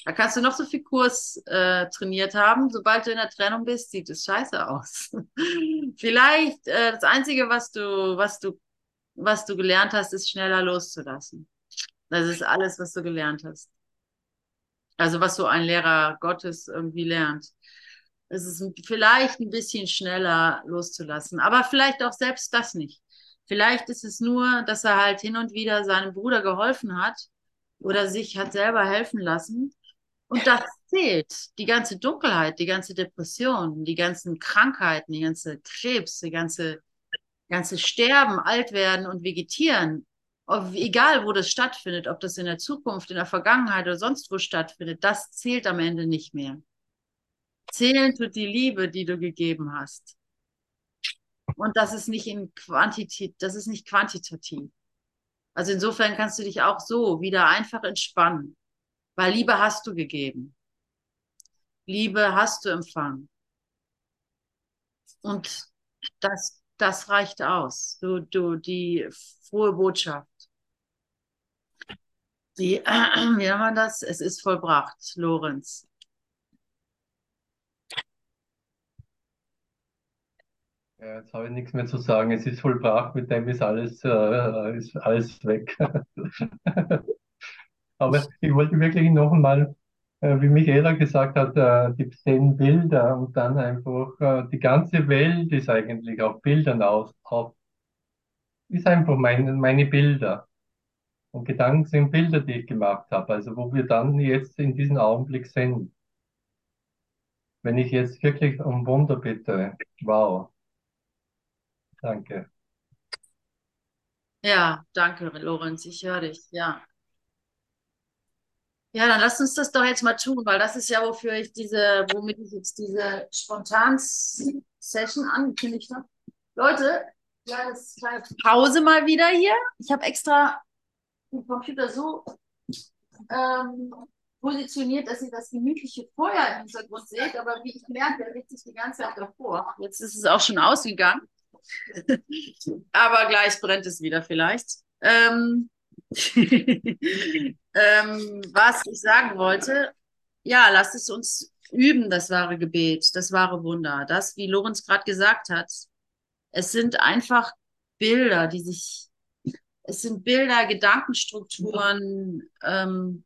Da kannst du noch so viel Kurs äh, trainiert haben. Sobald du in der Trennung bist, sieht es scheiße aus. Vielleicht äh, das Einzige, was du, was du, was du gelernt hast, ist schneller loszulassen. Das ist alles, was du gelernt hast. Also was so ein Lehrer Gottes irgendwie lernt. Es ist vielleicht ein bisschen schneller loszulassen, aber vielleicht auch selbst das nicht. Vielleicht ist es nur, dass er halt hin und wieder seinem Bruder geholfen hat oder sich hat selber helfen lassen. Und das zählt. Die ganze Dunkelheit, die ganze Depression, die ganzen Krankheiten, die ganze Krebs, die ganze, ganze Sterben, alt werden und vegetieren, egal wo das stattfindet, ob das in der Zukunft, in der Vergangenheit oder sonst wo stattfindet, das zählt am Ende nicht mehr. Zählen tut die Liebe, die du gegeben hast. Und das ist nicht in Quantität, das ist nicht quantitativ. Also insofern kannst du dich auch so wieder einfach entspannen, weil Liebe hast du gegeben. Liebe hast du empfangen. Und das, das reicht aus. Du, du, die frohe Botschaft. Die, wie nennt man das? Es ist vollbracht, Lorenz.
Ja, jetzt habe ich nichts mehr zu sagen. Es ist vollbracht, mit dem ist alles, äh, ist alles weg. Aber ich wollte wirklich noch einmal, äh, wie Michaela gesagt hat, äh, die zehn Bilder und dann einfach, äh, die ganze Welt ist eigentlich auf Bildern aus, auf, ist einfach meine, meine Bilder. Und Gedanken sind Bilder, die ich gemacht habe, also wo wir dann jetzt in diesem Augenblick sind. Wenn ich jetzt wirklich um Wunder bitte, wow. Danke.
Ja, danke, Lorenz, ich höre dich, ja. Ja, dann lass uns das doch jetzt mal tun, weil das ist ja, wofür ich diese, womit ich jetzt diese Spontan-Session angekündigt habe. Leute, kleines, kleine Pause mal wieder hier. Ich habe extra den Computer so ähm, positioniert, dass ihr das gemütliche Feuer im Hintergrund seht, aber wie ich merke, der legt sich die ganze Zeit davor. Jetzt ist es auch schon ausgegangen. aber gleich brennt es wieder vielleicht. Ähm, ähm, was ich sagen wollte, ja, lasst es uns üben, das wahre Gebet, das wahre Wunder. Das, wie Lorenz gerade gesagt hat, es sind einfach Bilder, die sich es sind Bilder, Gedankenstrukturen, ähm,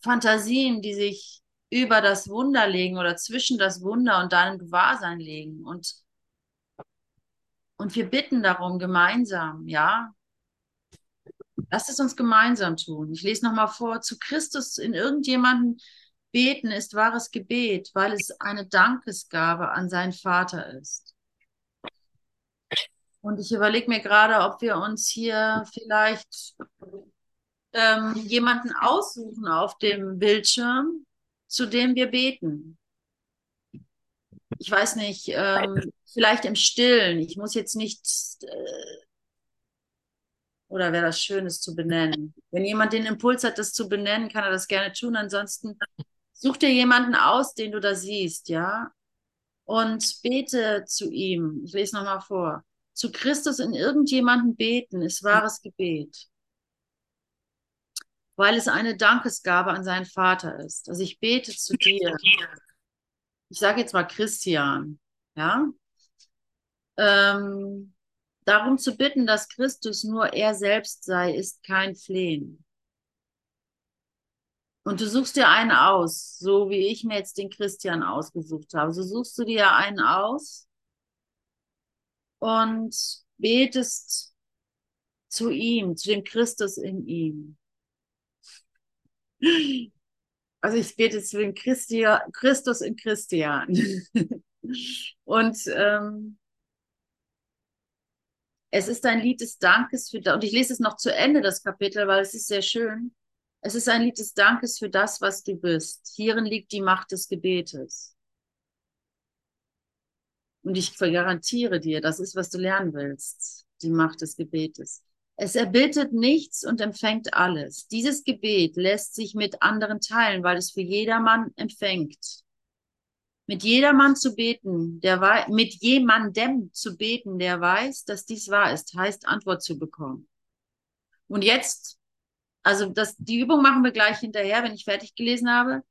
Fantasien, die sich über das Wunder legen oder zwischen das Wunder und deinem Gewahrsein legen. Und, und wir bitten darum gemeinsam, ja. Lass es uns gemeinsam tun. Ich lese nochmal vor, zu Christus in irgendjemanden beten ist wahres Gebet, weil es eine Dankesgabe an seinen Vater ist. Und ich überlege mir gerade, ob wir uns hier vielleicht ähm, jemanden aussuchen auf dem Bildschirm, zu dem wir beten. Ich weiß nicht, ähm, vielleicht im Stillen. Ich muss jetzt nicht, äh, oder wäre das Schönes zu benennen. Wenn jemand den Impuls hat, das zu benennen, kann er das gerne tun. Ansonsten such dir jemanden aus, den du da siehst, ja, und bete zu ihm. Ich lese nochmal vor zu Christus in irgendjemanden beten, ist wahres Gebet. Weil es eine Dankesgabe an seinen Vater ist. Also ich bete zu dir. Ich sage jetzt mal Christian, ja. Ähm, darum zu bitten, dass Christus nur er selbst sei, ist kein Flehen. Und du suchst dir einen aus, so wie ich mir jetzt den Christian ausgesucht habe. So suchst du dir einen aus und betest zu ihm, zu dem Christus in ihm. Also ich bete zu dem Christi Christus in Christian. und ähm, es ist ein Lied des Dankes für, und ich lese es noch zu Ende, das Kapitel, weil es ist sehr schön. Es ist ein Lied des Dankes für das, was du bist. Hierin liegt die Macht des Gebetes. Und ich garantiere dir, das ist, was du lernen willst, die Macht des Gebetes. Es erbittet nichts und empfängt alles. Dieses Gebet lässt sich mit anderen teilen, weil es für jedermann empfängt. Mit jedermann zu beten, der mit jemandem zu beten, der weiß, dass dies wahr ist, heißt Antwort zu bekommen. Und jetzt, also das, die Übung machen wir gleich hinterher, wenn ich fertig gelesen habe.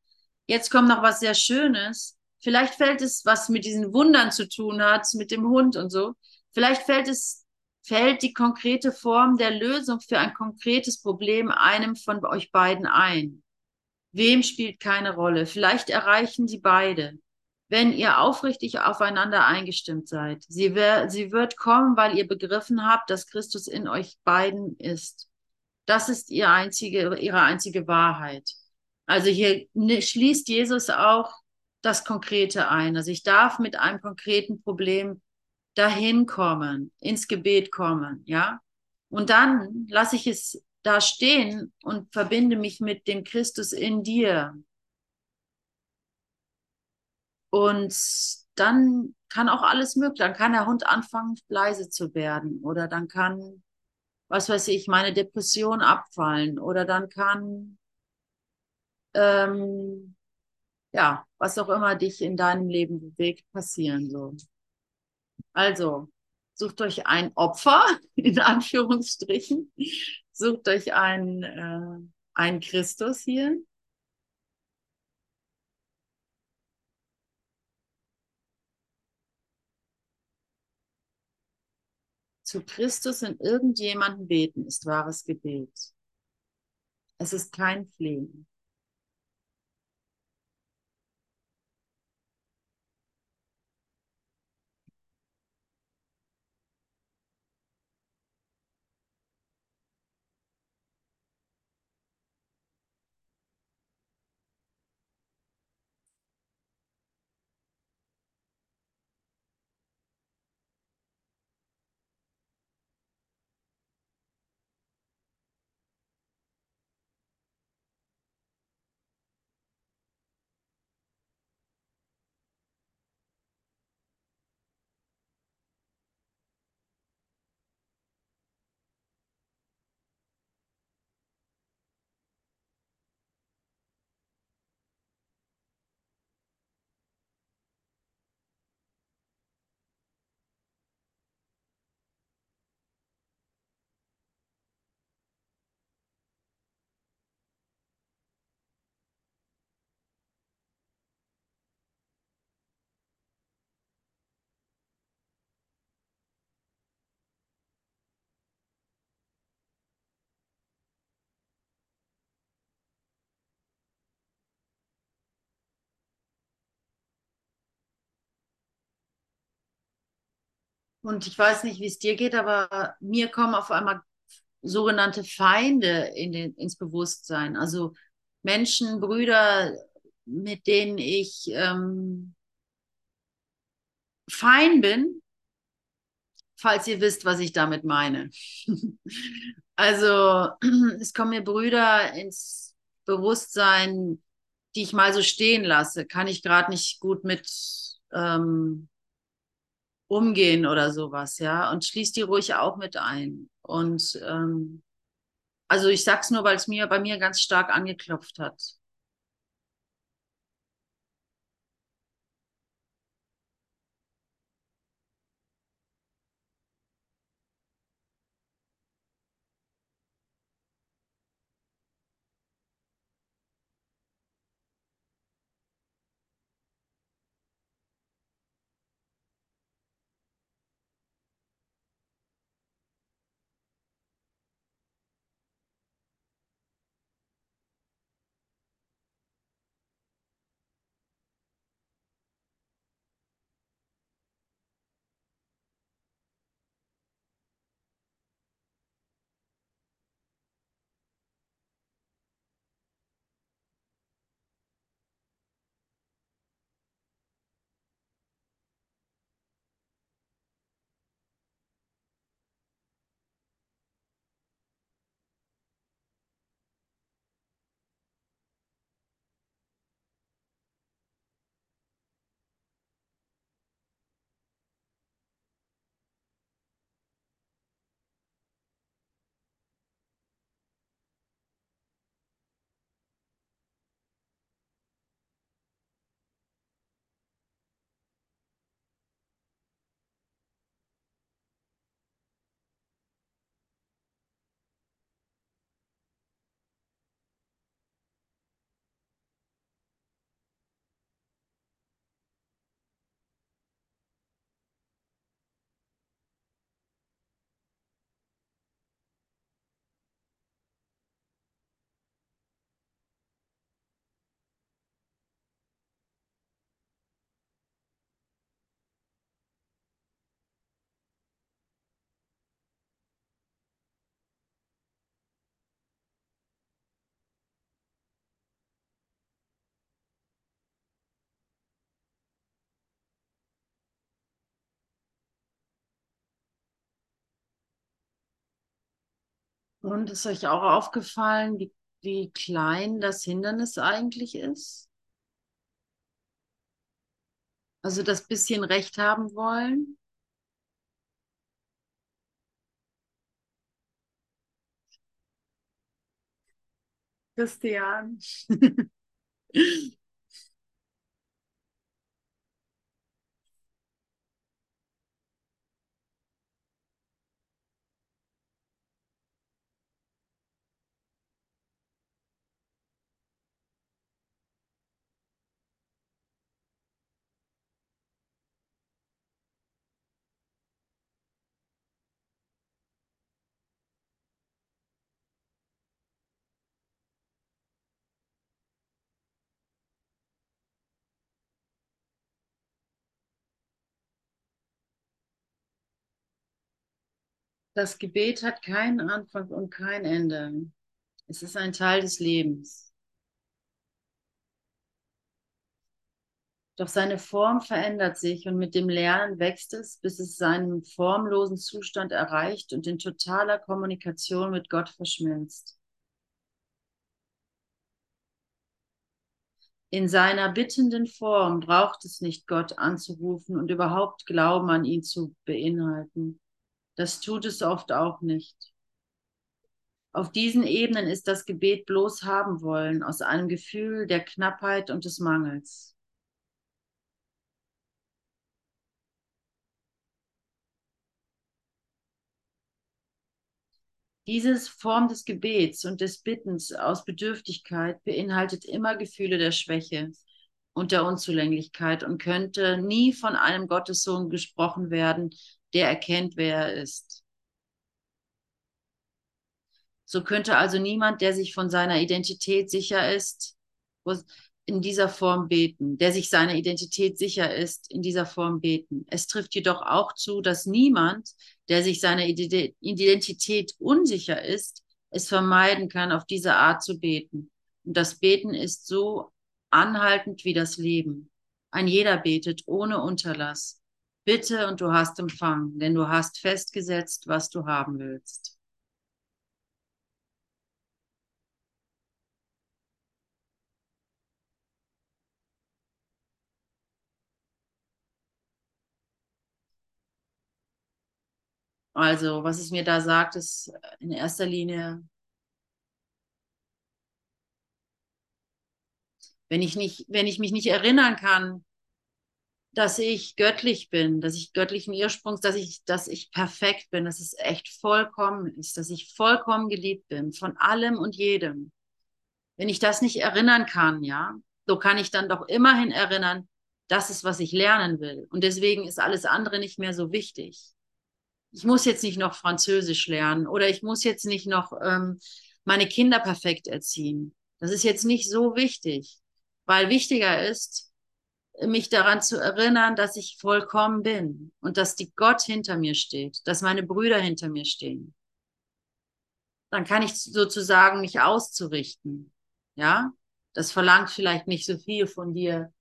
Jetzt kommt noch was sehr Schönes. Vielleicht fällt es, was mit diesen Wundern zu tun hat, mit dem Hund und so. Vielleicht fällt es fällt die konkrete Form der Lösung für ein konkretes Problem einem von euch beiden ein. Wem spielt keine Rolle? Vielleicht erreichen sie beide, wenn ihr aufrichtig aufeinander eingestimmt seid. Sie, wer, sie wird kommen, weil ihr begriffen habt, dass Christus in euch beiden ist. Das ist ihr einzige, ihre einzige Wahrheit. Also hier schließt Jesus auch das Konkrete ein. Also ich darf mit einem konkreten Problem dahin kommen, ins Gebet kommen, ja. Und dann lasse ich es da stehen und verbinde mich mit dem Christus in dir. Und dann kann auch alles möglich. Dann kann der Hund anfangen, leise zu werden. Oder dann kann, was weiß ich, meine Depression abfallen. Oder dann kann, ähm, ja, was auch immer dich in deinem Leben bewegt, passieren so. Also, sucht euch ein Opfer, in Anführungsstrichen. Sucht euch einen, äh, einen Christus hier. Zu Christus in irgendjemanden beten ist wahres Gebet. Es ist kein Flehen. Und ich weiß nicht, wie es dir geht, aber mir kommen auf einmal sogenannte Feinde in den, ins Bewusstsein. Also Menschen, Brüder, mit denen ich ähm, fein bin, falls ihr wisst, was ich damit meine. also es kommen mir Brüder ins Bewusstsein, die ich mal so stehen lasse. Kann ich gerade nicht gut mit ähm, umgehen oder sowas, ja. Und schließ die ruhig auch mit ein. Und ähm, also ich sag's nur, weil es mir bei mir ganz stark angeklopft hat. Und ist euch auch aufgefallen, wie, wie klein das Hindernis eigentlich ist? Also das bisschen Recht haben wollen? Christian. Das Gebet hat keinen Anfang und kein Ende. Es ist ein Teil des Lebens. Doch seine Form verändert sich und mit dem Lernen wächst es, bis es seinen formlosen Zustand erreicht und in totaler Kommunikation mit Gott verschmilzt. In seiner bittenden Form braucht es nicht Gott anzurufen und überhaupt Glauben an ihn zu beinhalten. Das tut es oft auch nicht. Auf diesen Ebenen ist das Gebet bloß haben wollen, aus einem Gefühl der Knappheit und des Mangels. Diese Form des Gebets und des Bittens aus Bedürftigkeit beinhaltet immer Gefühle der Schwäche und der Unzulänglichkeit und könnte nie von einem Gottessohn gesprochen werden, der erkennt, wer er ist. So könnte also niemand, der sich von seiner Identität sicher ist, in dieser Form beten, der sich seiner Identität sicher ist, in dieser Form beten. Es trifft jedoch auch zu, dass niemand, der sich seiner Identität unsicher ist, es vermeiden kann, auf diese Art zu beten. Und das Beten ist so anhaltend wie das Leben. Ein jeder betet ohne Unterlass. Bitte und du hast empfangen, denn du hast festgesetzt, was du haben willst. Also, was es mir da sagt, ist in erster Linie, wenn ich nicht, wenn ich mich nicht erinnern kann, dass ich göttlich bin, dass ich göttlichen Ursprungs, dass ich, dass ich perfekt bin, dass es echt vollkommen ist, dass ich vollkommen geliebt bin von allem und jedem. Wenn ich das nicht erinnern kann, ja, so kann ich dann doch immerhin erinnern, das ist, was ich lernen will. Und deswegen ist alles andere nicht mehr so wichtig. Ich muss jetzt nicht noch Französisch lernen oder ich muss jetzt nicht noch ähm, meine Kinder perfekt erziehen. Das ist jetzt nicht so wichtig, weil wichtiger ist, mich daran zu erinnern, dass ich vollkommen bin und dass die Gott hinter mir steht, dass meine Brüder hinter mir stehen. Dann kann ich sozusagen mich auszurichten. Ja, das verlangt vielleicht nicht so viel von dir,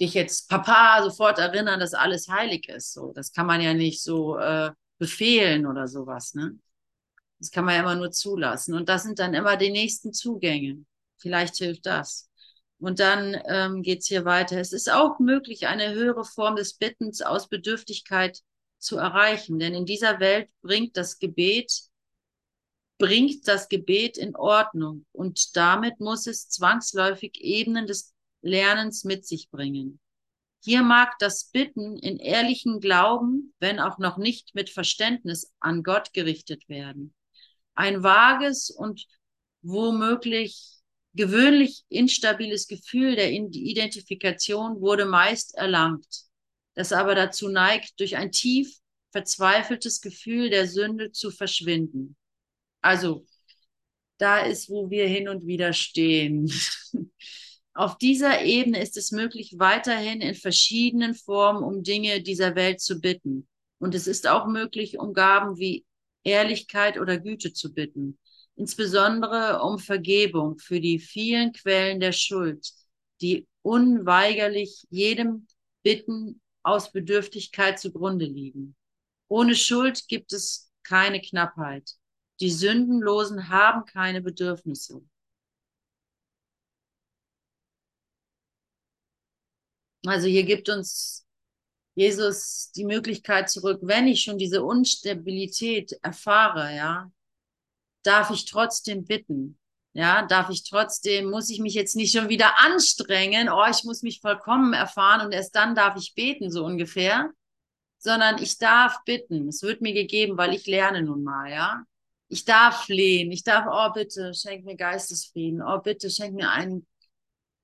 dich jetzt Papa sofort erinnern, dass alles heilig ist. So, das kann man ja nicht so äh, befehlen oder sowas. Ne? Das kann man ja immer nur zulassen. Und das sind dann immer die nächsten Zugänge. Vielleicht hilft das. Und dann ähm, geht es hier weiter. Es ist auch möglich, eine höhere Form des Bittens aus Bedürftigkeit zu erreichen. Denn in dieser Welt bringt das Gebet, bringt das Gebet in Ordnung. Und damit muss es zwangsläufig Ebenen des Lernens mit sich bringen. Hier mag das Bitten in ehrlichen Glauben, wenn auch noch nicht mit Verständnis an Gott gerichtet werden. Ein vages und womöglich gewöhnlich instabiles Gefühl der Identifikation wurde meist erlangt, das aber dazu neigt, durch ein tief verzweifeltes Gefühl der Sünde zu verschwinden. Also, da ist, wo wir hin und wieder stehen. Auf dieser Ebene ist es möglich, weiterhin in verschiedenen Formen um Dinge dieser Welt zu bitten. Und es ist auch möglich, um Gaben wie Ehrlichkeit oder Güte zu bitten insbesondere um Vergebung für die vielen Quellen der Schuld, die unweigerlich jedem Bitten aus Bedürftigkeit zugrunde liegen. Ohne Schuld gibt es keine Knappheit. Die Sündenlosen haben keine Bedürfnisse. Also hier gibt uns Jesus die Möglichkeit zurück, wenn ich schon diese Unstabilität erfahre, ja, darf ich trotzdem bitten. Ja, darf ich trotzdem, muss ich mich jetzt nicht schon wieder anstrengen, oh, ich muss mich vollkommen erfahren und erst dann darf ich beten, so ungefähr, sondern ich darf bitten. Es wird mir gegeben, weil ich lerne nun mal, ja. Ich darf flehen, ich darf, oh bitte, schenk mir Geistesfrieden, oh bitte, schenk mir einen,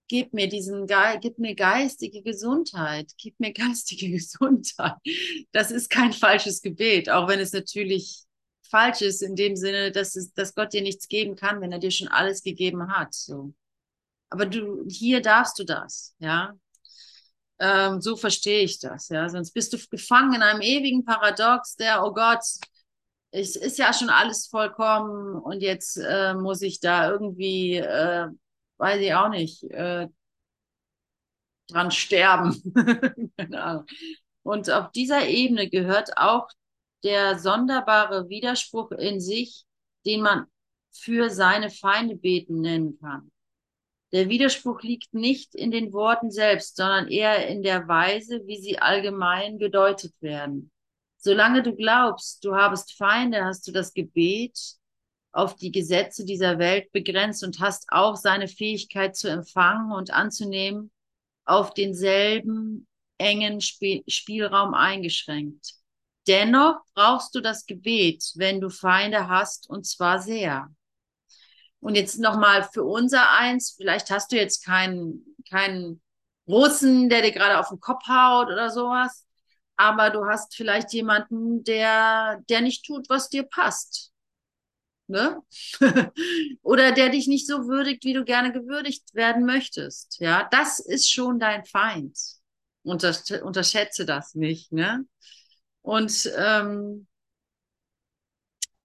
gib mir diesen, gib mir geistige Gesundheit, gib mir geistige Gesundheit. Das ist kein falsches Gebet, auch wenn es natürlich falsch ist in dem Sinne, dass, es, dass Gott dir nichts geben kann, wenn er dir schon alles gegeben hat. So. Aber du, hier darfst du das, ja. Ähm, so verstehe ich das, ja. Sonst bist du gefangen in einem ewigen Paradox, der, oh Gott, es ist ja schon alles vollkommen und jetzt äh, muss ich da irgendwie, äh, weiß ich auch nicht, äh, dran sterben. genau. Und auf dieser Ebene gehört auch der sonderbare Widerspruch in sich, den man für seine Feinde beten nennen kann. Der Widerspruch liegt nicht in den Worten selbst, sondern eher in der Weise, wie sie allgemein gedeutet werden. Solange du glaubst, du habest Feinde, hast du das Gebet auf die Gesetze dieser Welt begrenzt und hast auch seine Fähigkeit zu empfangen und anzunehmen auf denselben engen Sp Spielraum eingeschränkt. Dennoch brauchst du das Gebet, wenn du Feinde hast, und zwar sehr. Und jetzt nochmal für unser eins, vielleicht hast du jetzt keinen, keinen Russen, der dir gerade auf den Kopf haut oder sowas, aber du hast vielleicht jemanden, der, der nicht tut, was dir passt. Ne? oder der dich nicht so würdigt, wie du gerne gewürdigt werden möchtest. Ja, das ist schon dein Feind. Untersch unterschätze das nicht, ne? Und, ähm,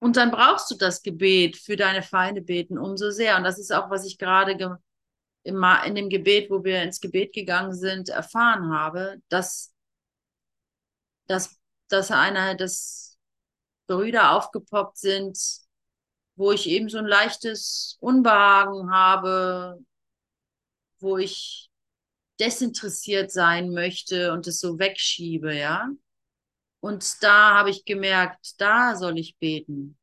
und dann brauchst du das Gebet für deine Feinde beten umso sehr. Und das ist auch, was ich gerade im, in dem Gebet, wo wir ins Gebet gegangen sind, erfahren habe, dass, dass, dass einer, dass Brüder aufgepoppt sind, wo ich eben so ein leichtes Unbehagen habe, wo ich desinteressiert sein möchte und es so wegschiebe, ja. Und da habe ich gemerkt, da soll ich beten.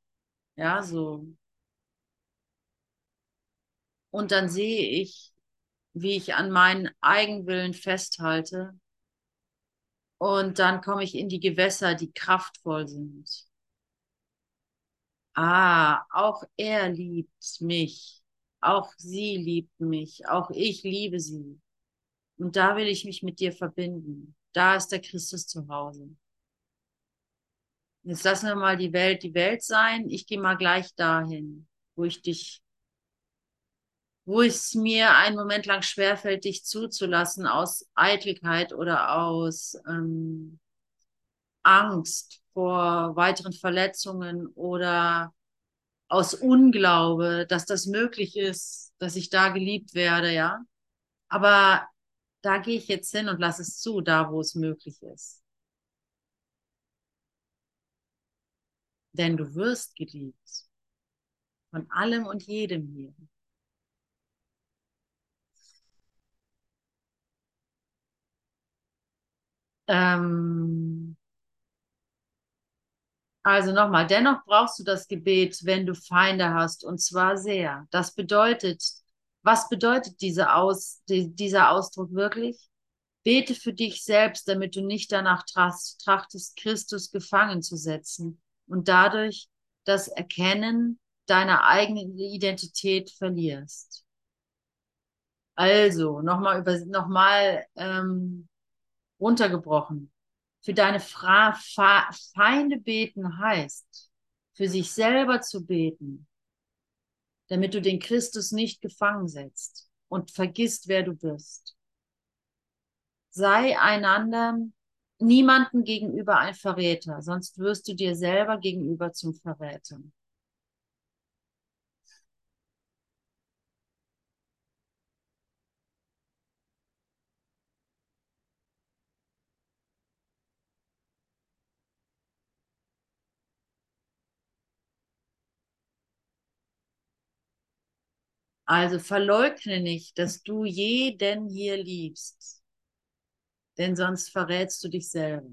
Ja, so. Und dann sehe ich, wie ich an meinen Eigenwillen festhalte. Und dann komme ich in die Gewässer, die kraftvoll sind. Ah, auch er liebt mich. Auch sie liebt mich. Auch ich liebe sie. Und da will ich mich mit dir verbinden. Da ist der Christus zu Hause. Jetzt lassen wir mal die Welt die Welt sein. Ich gehe mal gleich dahin, wo ich dich, wo es mir einen Moment lang schwerfällt, dich zuzulassen aus Eitelkeit oder aus ähm, Angst vor weiteren Verletzungen oder aus Unglaube, dass das möglich ist, dass ich da geliebt werde, ja. Aber da gehe ich jetzt hin und lasse es zu, da wo es möglich ist. Denn du wirst geliebt von allem und jedem hier. Ähm, also nochmal, dennoch brauchst du das Gebet, wenn du Feinde hast, und zwar sehr. Das bedeutet, was bedeutet diese Aus, die, dieser Ausdruck wirklich? Bete für dich selbst, damit du nicht danach trachtest, Christus gefangen zu setzen und dadurch das Erkennen deiner eigenen Identität verlierst. Also, nochmal über, nochmal ähm, runtergebrochen. Für deine Fra Fa Feinde beten heißt, für sich selber zu beten, damit du den Christus nicht gefangen setzt und vergisst, wer du bist. Sei einander niemanden gegenüber ein Verräter, sonst wirst du dir selber gegenüber zum Verräter. Also verleugne nicht, dass du jeden hier liebst denn sonst verrätst du dich selber.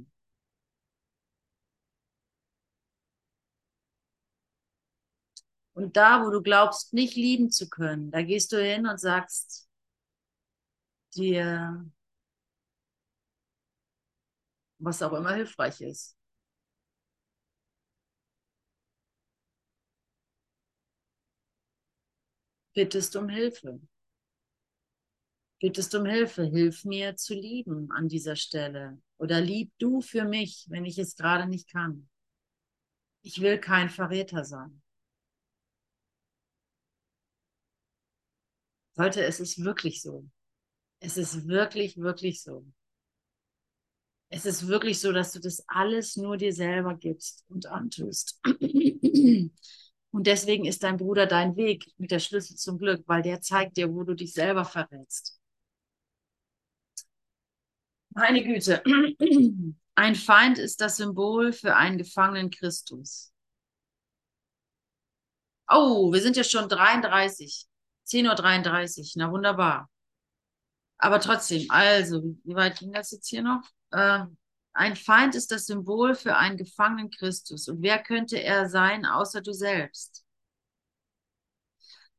Und da, wo du glaubst, nicht lieben zu können, da gehst du hin und sagst dir, was auch immer hilfreich ist. Bittest um Hilfe. Bittest um Hilfe. Hilf mir zu lieben an dieser Stelle. Oder lieb du für mich, wenn ich es gerade nicht kann. Ich will kein Verräter sein. Leute, es ist wirklich so. Es ist wirklich, wirklich so. Es ist wirklich so, dass du das alles nur dir selber gibst und antust. Und deswegen ist dein Bruder dein Weg mit der Schlüssel zum Glück, weil der zeigt dir, wo du dich selber verrätst. Meine Güte. Ein Feind ist das Symbol für einen gefangenen Christus. Oh, wir sind ja schon 33. 10.33 Uhr. Na wunderbar. Aber trotzdem, also, wie weit ging das jetzt hier noch? Äh, ein Feind ist das Symbol für einen gefangenen Christus. Und wer könnte er sein, außer du selbst?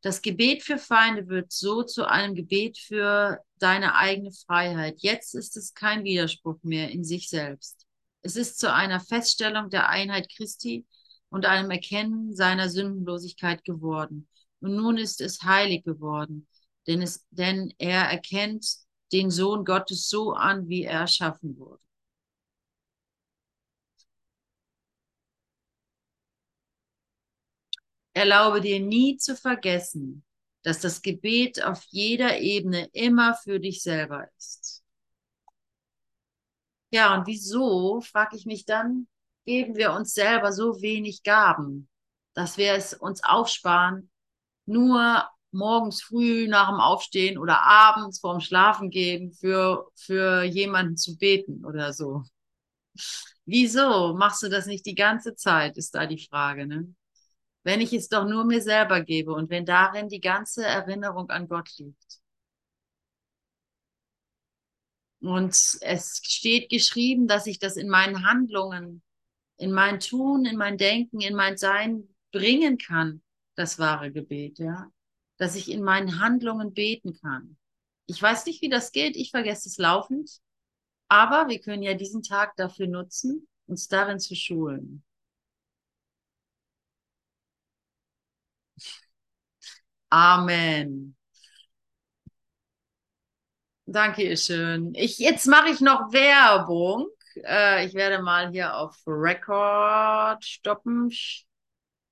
Das Gebet für Feinde wird so zu einem Gebet für deine eigene Freiheit. Jetzt ist es kein Widerspruch mehr in sich selbst. Es ist zu einer Feststellung der Einheit Christi und einem Erkennen seiner Sündenlosigkeit geworden. Und nun ist es heilig geworden, denn, es, denn er erkennt den Sohn Gottes so an, wie er erschaffen wurde. Erlaube dir nie zu vergessen, dass das Gebet auf jeder Ebene immer für dich selber ist. Ja, und wieso, frage ich mich dann, geben wir uns selber so wenig Gaben, dass wir es uns aufsparen, nur morgens früh nach dem Aufstehen oder abends vorm Schlafen gehen für, für jemanden zu beten oder so. Wieso machst du das nicht die ganze Zeit, ist da die Frage, ne? Wenn ich es doch nur mir selber gebe und wenn darin die ganze Erinnerung an Gott liegt. Und es steht geschrieben, dass ich das in meinen Handlungen, in mein Tun, in mein Denken, in mein Sein bringen kann, das wahre Gebet, ja. Dass ich in meinen Handlungen beten kann. Ich weiß nicht, wie das geht, ich vergesse es laufend, aber wir können ja diesen Tag dafür nutzen, uns darin zu schulen. Amen. Danke schön. Ich, jetzt mache ich noch Werbung. Äh, ich werde mal hier auf Record stoppen.